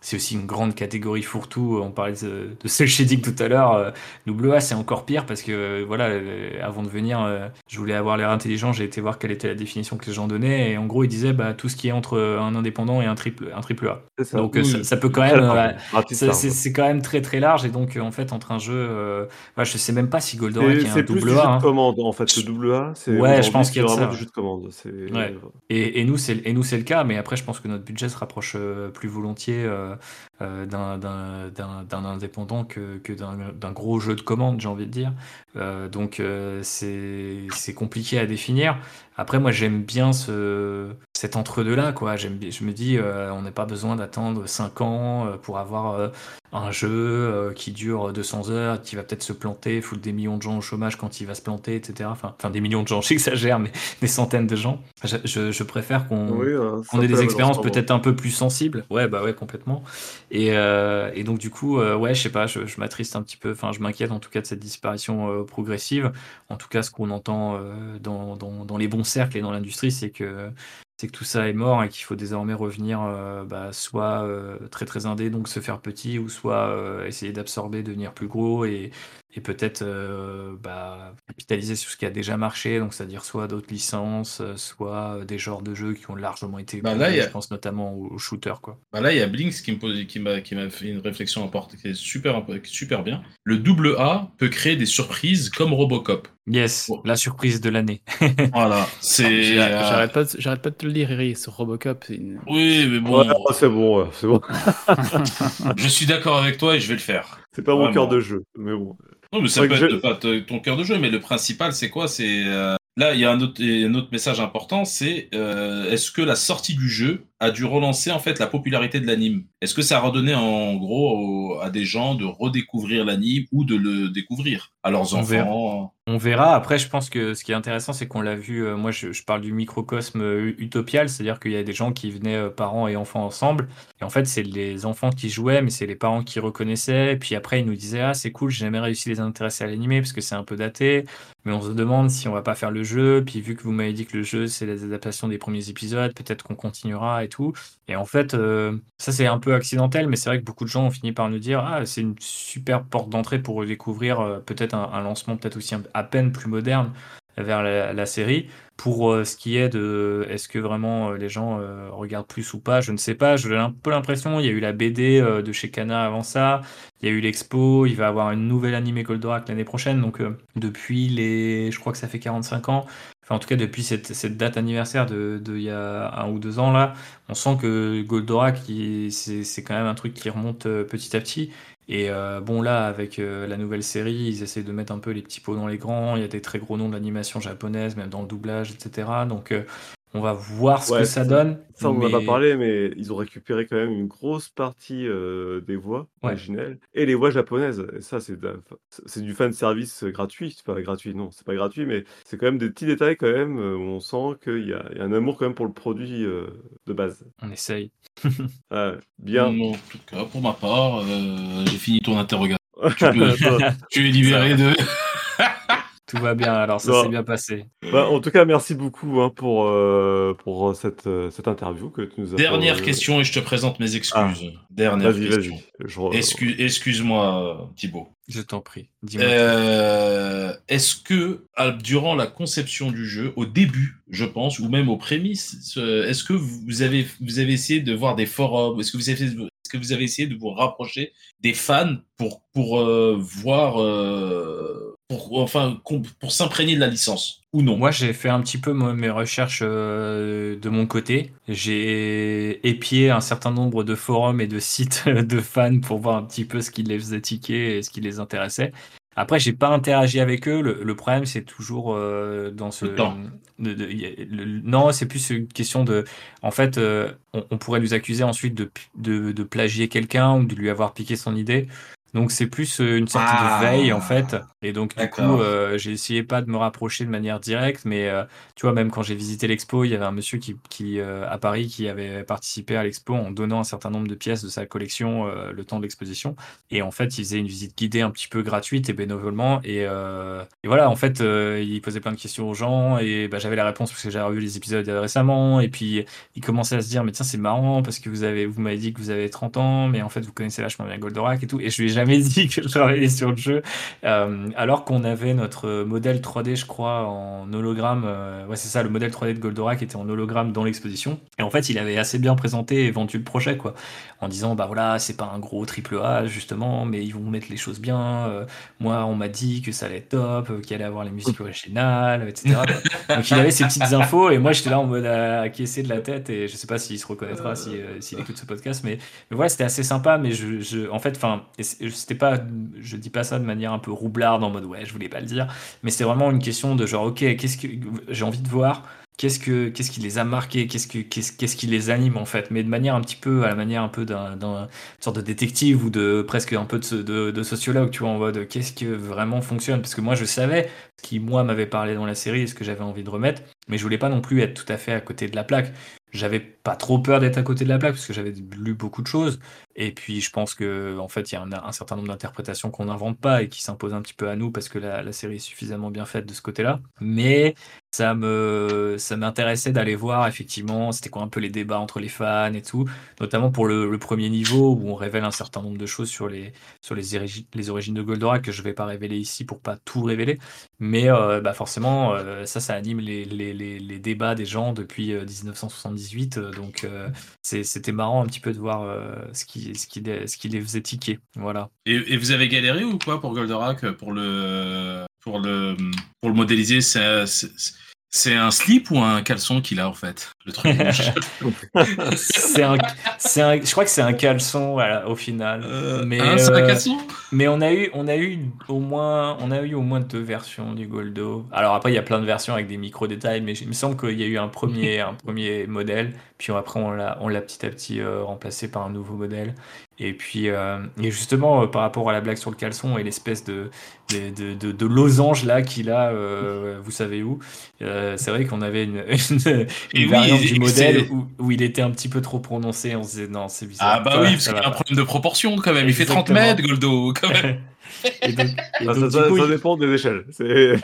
c'est aussi une grande catégorie fourre-tout. On parlait de, de cel shading tout à l'heure. Double A, c'est encore pire parce que voilà, avant de venir, je voulais avoir l'air intelligent. J'ai été voir quelle était la définition que les gens donnaient et en gros, ils disaient bah, tout ce qui est entre un indépendant et un triple, un triple A. Ça. Donc Oui. ça, ça peut quand même. large. c'est quand même très très large et donc en fait entre un jeu, ouais, je sais même pas si Goldorak C'est est un double A. commande en fait. Le double A, c'est Ouais, je pense qu'il y a vraiment ça, du jeu de commande. Ouais. Et, et nous, c'est le cas, mais après, je pense que notre budget se rapproche euh, plus volontiers euh, d'un- indépendant que, que d'un gros jeu de commande, j'ai envie de dire. Euh, donc, euh, c'est compliqué à définir. Après, moi, j'aime bien ce, cet entre-deux-là, Je me dis, euh, on n'a pas besoin d'attendre 5 ans euh, pour avoir un jeu qui dure 200 heures, qui va peut-être se planter, foutre des millions de gens au chômage quand il va se planter, etc. Enfin, enfin des millions de gens, j'exagère, mais des centaines de gens. Je, je- je préfère qu'on Oui, hein, ait des expériences peut-être un peu plus sensibles. Ouais, bah ouais, complètement. Et, euh, et donc, du coup, euh, ouais, je sais pas, je, m'attriste un petit peu, enfin, je m'inquiète en tout cas de cette disparition euh, progressive. En tout cas, ce qu'on entend dans, dans, les bons cercles et dans l'industrie, c'est que que tout ça est mort et qu'il faut désormais revenir bah, soit très très indé, donc se faire petit, ou soit essayer d'absorber, devenir plus gros et, et peut-être euh, bah, capitaliser sur ce qui a déjà marché, donc c'est-à-dire soit d'autres licences, euh, soit euh, des genres de jeux qui ont largement été Bah, là, y a- je pense notamment aux, shooters quoi. Bah là, il y a Blinks qui me pose, qui m'a, qui m'a fait une réflexion importante, qui est super, super bien. Le double A peut créer des surprises comme Robocop. Yes, Bon. la surprise de l'année. Voilà, c'est. J'arrête pas, de- j'arrête pas de te le dire, Riri, sur Robocop. une- Oui, mais bon, Ouais, oh, c'est bon, c'est bon. je suis d'accord avec toi et je vais le faire. C'est pas mon cœur de jeu, mais bon. Non, mais ça peut être je- pas ton cœur de jeu, mais le principal, c'est quoi? C'est euh, là, il y a un autre, un autre message important, c'est euh, est-ce que la sortie du jeu a dû relancer en fait la popularité de l'anime Est-ce que ça a redonné en gros au- à des gens de redécouvrir l'anime ou de le découvrir à leurs On verra. enfants? On verra. Après, je pense que ce qui est intéressant, c'est qu'on l'a vu. euh, moi, je, je parle du microcosme euh, utopial, c'est-à-dire qu'il y a des gens qui venaient euh, parents et enfants ensemble. Et en fait, c'est les enfants qui jouaient, mais c'est les parents qui reconnaissaient. Et puis après, ils nous disaient Ah, c'est cool, j'ai jamais réussi à les intéresser à l'animé parce que c'est un peu daté. Mais on se demande si on va pas faire le jeu. Puis vu que vous m'avez dit que le jeu, c'est les adaptations des premiers épisodes, peut-être qu'on continuera et Et en fait, euh, ça, c'est un peu accidentel, mais c'est vrai que beaucoup de gens ont fini par nous dire Ah, c'est une super porte d'entrée pour découvrir euh, peut-être un, lancement peut-être aussi à peine plus moderne vers la, série. Pour euh, ce qui est de est-ce que vraiment euh, les gens regardent plus ou pas, je ne sais pas. J'ai un peu l'impression, il y a eu la BD de chez Kana avant ça, il y a eu l'expo, il va avoir une nouvelle animée Goldorak l'année prochaine. Donc depuis les, je crois que ça fait 45 ans, en tout cas depuis cette, cette date anniversaire de, de il y a un ou deux ans là, on sent que Goldorak, c'est quand même un truc qui remonte euh, petit à petit. Et euh, bon là, avec euh, la nouvelle série, ils essaient de mettre un peu les petits pots dans les grands. Il y a des très gros noms d'animation japonaise, même dans le doublage, etc. Donc euh, on va voir ce Ouais, que ça- donne. Ça, on n'en a pas mais- parlé, mais ils ont récupéré quand même une grosse partie euh, des voix Ouais. originelles et les voix japonaises. Et ça, c'est de- c'est du fan service gratuit. C'est pas gratuit, non, c'est pas gratuit, mais c'est quand même des petits détails quand même euh, où on sent qu'il y, a il y a un amour quand même pour le produit euh, de base. On essaye. Ah, bien. En tout cas, pour ma part, euh, j'ai fini ton interrogatoire. Tu, peux- Attends. tu es libéré de. Tout va bien, alors ça s'est bien passé. Bah, en tout cas, merci beaucoup hein, pour, euh, pour cette, euh, cette interview que tu nous as Dernière fait, euh, question et je te présente mes excuses. Dernière Vas-y, question. vas-y. Je re- Excu- Excuse-moi, Thibaut. Je t'en prie. Dis-moi. Euh, Est-ce que à- durant la conception du jeu, au début, je pense, ou même aux prémices, euh, est-ce que vous avez vous avez essayé de voir des forums Est-ce que vous avez est-ce que vous avez essayé de vous rapprocher des fans pour pour euh, voir euh, pour enfin pour s'imprégner de la licence ou non? Moi, j'ai fait un petit peu mes recherches euh, de mon côté. J'ai épié un certain nombre de forums et de sites de fans pour voir un petit peu ce qui les faisait tiquer et ce qui les intéressait. Après, j'ai pas interagi avec eux. Le, le problème, c'est toujours euh, dans ce. Temps. de- de- y a- le- non, c'est plus une question de. En fait, euh, on, on pourrait nous accuser ensuite de, de plagier quelqu'un ou de lui avoir piqué son idée. Donc c'est plus euh, une sorte Ah. de veille en fait. Et donc du coup, euh, j'ai essayé pas de me rapprocher de manière directe, mais euh, tu vois, même quand j'ai visité l'expo, il y avait un monsieur qui, qui euh, à Paris qui avait participé à l'expo en donnant un certain nombre de pièces de sa collection le temps de l'exposition. Et en fait, il faisait une visite guidée un petit peu gratuite et bénévolement. Et, et voilà, en fait, il posait plein de questions aux gens et bah, j'avais la réponse parce que j'avais revu les épisodes récemment. Et puis il commençait à se dire, mais tiens, c'est marrant parce que vous avez, vous m'avez dit que vous avez 30 ans, mais en fait, vous connaissez vachement bien Goldorak et tout. Et je lui ai jamais dit que je travaillais sur le jeu. Euh, alors qu'on avait notre modèle 3D, je crois, en hologramme. euh, ouais, c'est ça, le modèle 3D de Goldorak était en hologramme dans l'exposition. Et en fait, il avait assez bien présenté et vendu le projet, quoi. En disant, bah voilà, c'est pas un gros triple A, justement, mais ils vont mettre les choses bien. Euh, moi, on m'a dit que ça allait être top, qu'il allait avoir les musiques originales, etc. Donc il avait ces petites infos et moi j'étais là en mode à acquiescer de la tête et je sais pas s'il se reconnaîtra si, s'il écoute ce podcast mais, mais voilà c'était assez sympa mais je, je en fait enfin c'était pas je dis pas ça de manière un peu roublarde en mode ouais je voulais pas le dire mais c'était vraiment une question de genre ok qu'est-ce que j'ai envie de voir Qu'est-ce que qu'est-ce qui les a marqués Qu'est-ce que qu'est-ce qu'est-ce qui les anime en fait. Mais de manière un petit peu à la manière un peu d'un sorte de détective ou de presque un peu de sociologue, tu vois, en mode qu'est-ce que vraiment fonctionne? Parce que moi je savais ce qui moi m'avait parlé dans la série et ce que j'avais envie de remettre, mais je voulais pas non plus être tout à fait à côté de la plaque. J'avais pas trop peur d'être à côté de la plaque parce que j'avais lu beaucoup de choses et puis je pense que en fait il y a un, certain nombre d'interprétations qu'on n'invente pas et qui s'imposent un petit peu à nous parce que la, série est suffisamment bien faite de ce côté-là. Mais ça me ça m'intéressait d'aller voir effectivement c'était quoi un peu les débats entre les fans et tout, notamment pour le, premier niveau où on révèle un certain nombre de choses sur les sur les, les origines de Goldorak que je vais pas révéler ici pour pas tout révéler, mais euh, bah forcément euh, ça ça anime les, les, les, débats des gens depuis euh, 1978 euh, donc euh, c'était marrant un petit peu de voir euh, ce qui les, faisait tiquer. Voilà. Et, vous avez galéré ou quoi pour Goldorak pour le pour le pour le modéliser c'est- c'est un slip ou un caleçon qu'il a en fait le truc? C'est un, c'est un je crois que c'est un caleçon voilà, au final Euh, mais hein, c'est un euh, caleçon? Mais on a eu, on a eu au moins, on a eu au moins deux versions du Goldo. Alors après, il y a plein de versions avec des micro détails, mais il me semble qu'il y a eu un premier, un premier modèle, puis après on l'a, on l'a petit à petit euh, remplacé par un nouveau modèle. Et puis, euh, et justement, euh, par rapport à la blague sur le caleçon et l'espèce de, de, de, de- de losange là qu'il a, euh, vous savez où, euh, c'est vrai qu'on avait une, une, une oui, variante et- du modèle où, où il était un petit peu trop prononcé. On se disait non, c'est bizarre. ah bah oui parce qu'il y a un problème de proportion quand même il fait 30 Exactement. mètres Goldo quand même Et donc, et donc, ça, du ça- coup, ça il- dépend des échelles.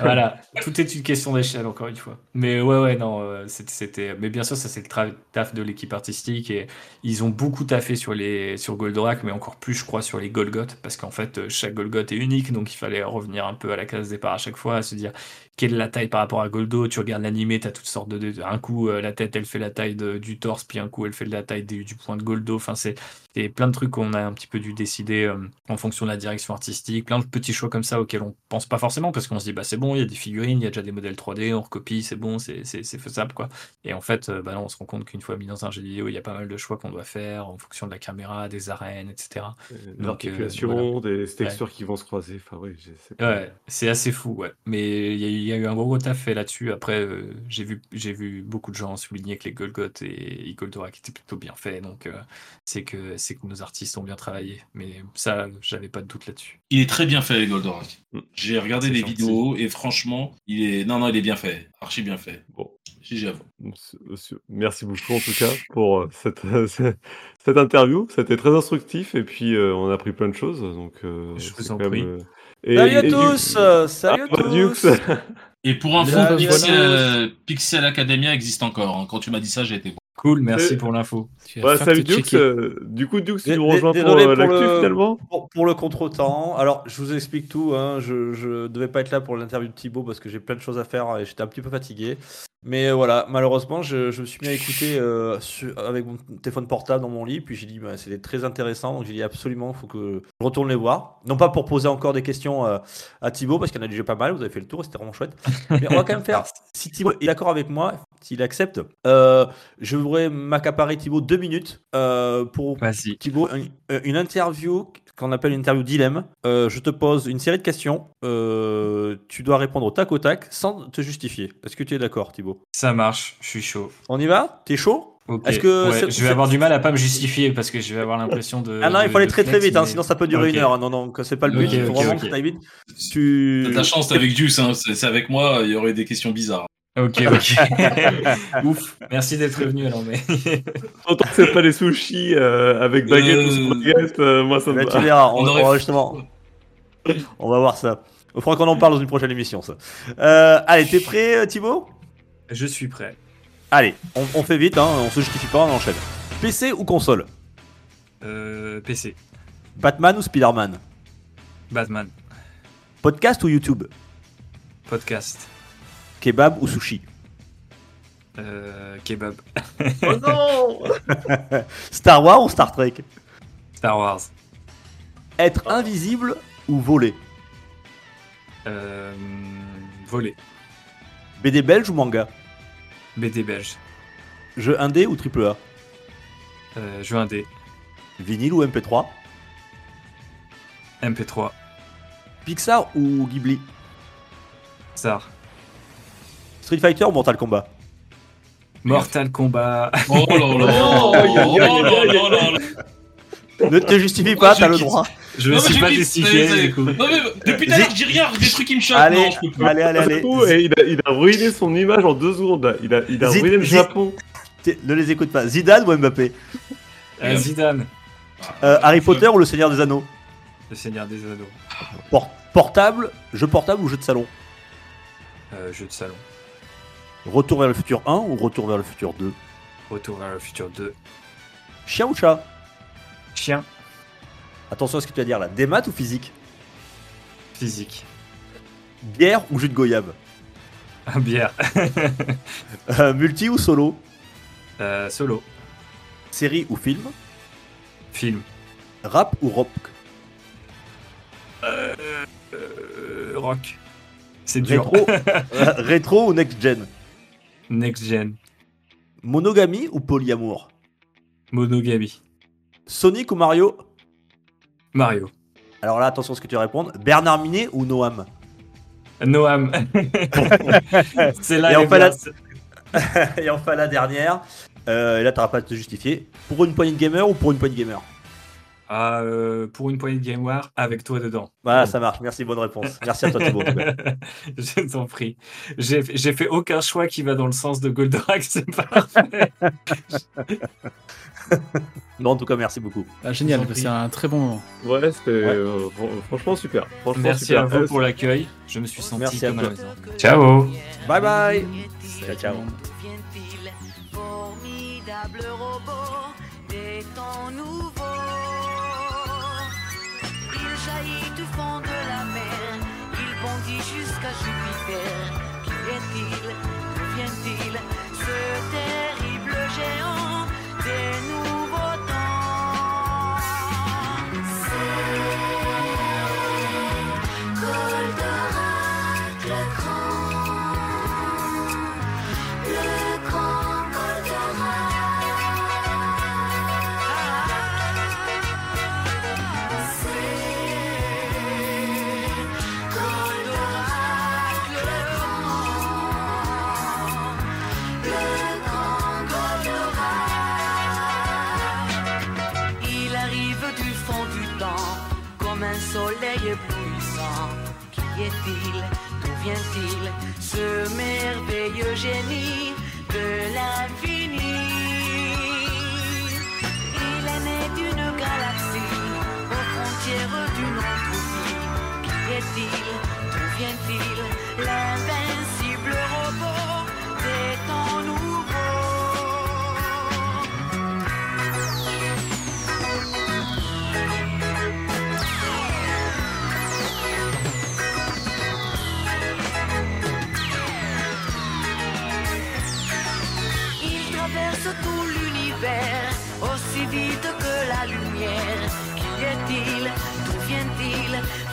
Voilà, tout est une question d'échelle, encore une fois. Mais ouais, ouais, non, euh, c'était, Mais bien sûr, ça, c'est le taf de l'équipe artistique. Et ils ont beaucoup taffé sur, les... sur Goldorak, mais encore plus, je crois, sur les Golgoth. Parce qu'en fait, euh, chaque Golgoth est unique. Donc, il fallait revenir un peu à la case départ à chaque fois, à se dire quelle est la taille par rapport à Goldo. Tu regardes l'animé, tu as toutes sortes de. Un coup, euh, la tête, elle fait la taille de- du torse, puis un coup, elle fait la taille du, du point de Goldo. Enfin, c'est plein de trucs qu'on a un petit peu dû décider euh, en fonction de la direction artistique, plein de petits choix comme ça auxquels on pense pas forcément parce qu'on se dit bah c'est bon, il y a des figurines, il y a déjà des modèles 3D, on recopie, c'est bon, c'est faisable quoi. Et en fait, euh, bah non, on se rend compte qu'une fois mis dans un jeu vidéo, il y a pas mal de choix qu'on doit faire en fonction de la caméra, des arènes, etc. Des Donc, articulations, des textures qui vont se croiser. Enfin, oui, c'est Ouais, assez fou, ouais. Mais il y, a eu- y a eu un gros, gros taf fait là-dessus. Après, euh, j'ai vu, j'ai vu beaucoup de gens souligner que les Golgoth et Goldorak étaient plutôt bien faits. Donc, euh, c'est que, c'est que nos artistes ont bien travaillé. Mais ça, j'avais pas de doute là-dessus. Il est très bien fait, Goldorak. Mm. J'ai regardé les gentil. vidéos et franchement, il est. Non, non, il est bien fait. Archi bien fait. Bon. GG à vous. Monsieur- monsieur- Merci beaucoup en tout cas pour euh, cette, cette interview. C'était très instructif et puis euh, on a appris plein de choses. Donc, euh, Je vous en même, prie. euh, et- Salut à et- tous euh, Salut à Ah, tous Dukes. Et pour info, à Pixel, Pixel Academia existe encore. hein. Quand tu m'as dit ça, j'ai été. Cool, merci C'est- pour l'info. Ouais, salut euh, du coup, Dukes, tu nous rejoins pour euh, pour l'actu le- finalement Pour, pour le contretemps, alors je vous explique tout. Hein, je, je devais pas être là pour l'interview de Thibaut parce que j'ai plein de choses à faire et j'étais un petit peu fatigué. Mais euh, voilà, malheureusement, je, je me suis mis à écouter euh, sur- avec mon téléphone portable dans mon lit. Puis j'ai dit, bah, c'était très intéressant. Donc j'ai dit absolument, il faut que je retourne les voir. Non pas pour poser encore des questions euh, à Thibaut parce qu'il y en a déjà pas mal. Vous avez fait le tour et c'était vraiment chouette. Mais on va quand même faire. Si Thibaut est d'accord avec moi, s'il accepte, euh, je voudrais m'accaparer Thibaut deux minutes euh, pour Vas-y. Thibaut, une, euh, une interview qu'on appelle une interview dilemme. Euh, je te pose une série de questions. Euh, tu dois répondre au tac au tac sans te justifier. Est-ce que tu es d'accord, Thibaut? Ça marche, je suis chaud. On y va? T'es chaud? Ok. Est-ce que Ouais, c'est- je vais avoir du mal à pas me justifier parce que je vais avoir l'impression de. Ah non, il faut aller très très vite, hein, sinon ça peut durer une heure. Non, non, c'est pas le but. Il faut vraiment que tu ailles vite. Tu... T'as de la chance, t'es avec Juice. Hein. C'est avec moi, il y aurait des questions bizarres. Ok, ok. Ouf, merci d'être venu alors. Mais... Autant que c'est pas les sushis euh, avec baguette ou Euh, baguette, euh, moi ça me Là, va. tu verras, on, On aurait- on va justement. On va voir ça. Il faudra qu'on en parle dans une prochaine émission, ça. Euh, allez, t'es prêt, euh, Thibaut? Je suis prêt. Allez, on, on fait vite, hein, on se justifie pas, on enchaîne. PC ou console? Euh, PC. Batman ou Spider-Man? Batman. Podcast ou YouTube? Podcast. Kebab ou sushi Euh, kebab. Oh non Star Wars ou Star Trek Star Wars. Être invisible ou voler Euh, voler. BD belge ou manga BD belge. Jeu indé ou triple A Euh, jeu indé. Vinyle ou MP3 MP3. Pixar ou Ghibli Star. Street Fighter ou Mortal Kombat Mortal Kombat. Oh là là Oh, Oh Ne te justifie pas, t'as le droit. Je mais suis je pas justifié c'est- c'est- du coup. Non mais depuis tout à l'heure, je dis rien, des trucs qui me choquent. Allez, Non, je peux plus. allez, allez, il, a, ruiné son image en deux secondes. Il a, il a Zid- ruiné le Japon. Ne les écoute pas. Zidane ou Mbappé Euh, Zidane. Euh, Harry Potter ou Le Seigneur des Anneaux Le Seigneur des Anneaux. Por- Portable, jeu portable ou jeu de salon Euh, jeu de salon. Retour vers le futur 1 ou Retour vers le futur 2 Retour vers le futur 2. Chien ou chat? Chien. Attention à ce que tu vas dire là. Des maths ou physique? Physique. Bière ou jus de goyave? Un bière. Euh, Multi ou solo? Euh, solo. Série ou film? Film. Rap ou rock? Euh, rock. C'est dur. Rétro, rétro ou next gen? Next gen. Monogamie ou polyamour? Monogamie. Sonic ou Mario? Mario. Alors là, attention à ce que tu vas répondre. Bernard Minet ou Noam? Noam. C'est là Et enfin, la-. Et enfin la dernière. Euh, et là, t'auras pas à te justifier. Pour une poignée de gamer ou pour une poignée de gamer Euh, pour une poignée de Game War, avec toi dedans. Voilà, ça marche. Merci, bonne réponse. Merci à toi, Thibaut. Je t'en prie. J'ai j'ai fait aucun choix qui va dans le sens de Goldorak, c'est parfait. non, en tout cas, merci beaucoup. Ah, génial, prie. c'est un très bon moment. Ouais, c'était euh, fran- franchement super. Franchement, Merci super. à vous Euh, pour l'accueil. Je me suis senti Merci à comme à toi. la maison. Ciao Bye bye. Ciao. Deviennent-ils formidable robot des temps nouveaux Du fond de la mer, il bondit jusqu'à Jupiter. Qui est-il? D'où vient-il? Ce terrible géant des nouveaux vient-il Ce merveilleux génie de l'infini? Il est né d'une galaxie aux frontières d'une autre vie. Qui est-il D'où vient-il aussi vite que la lumière. Qui est-il? D'où vient-il?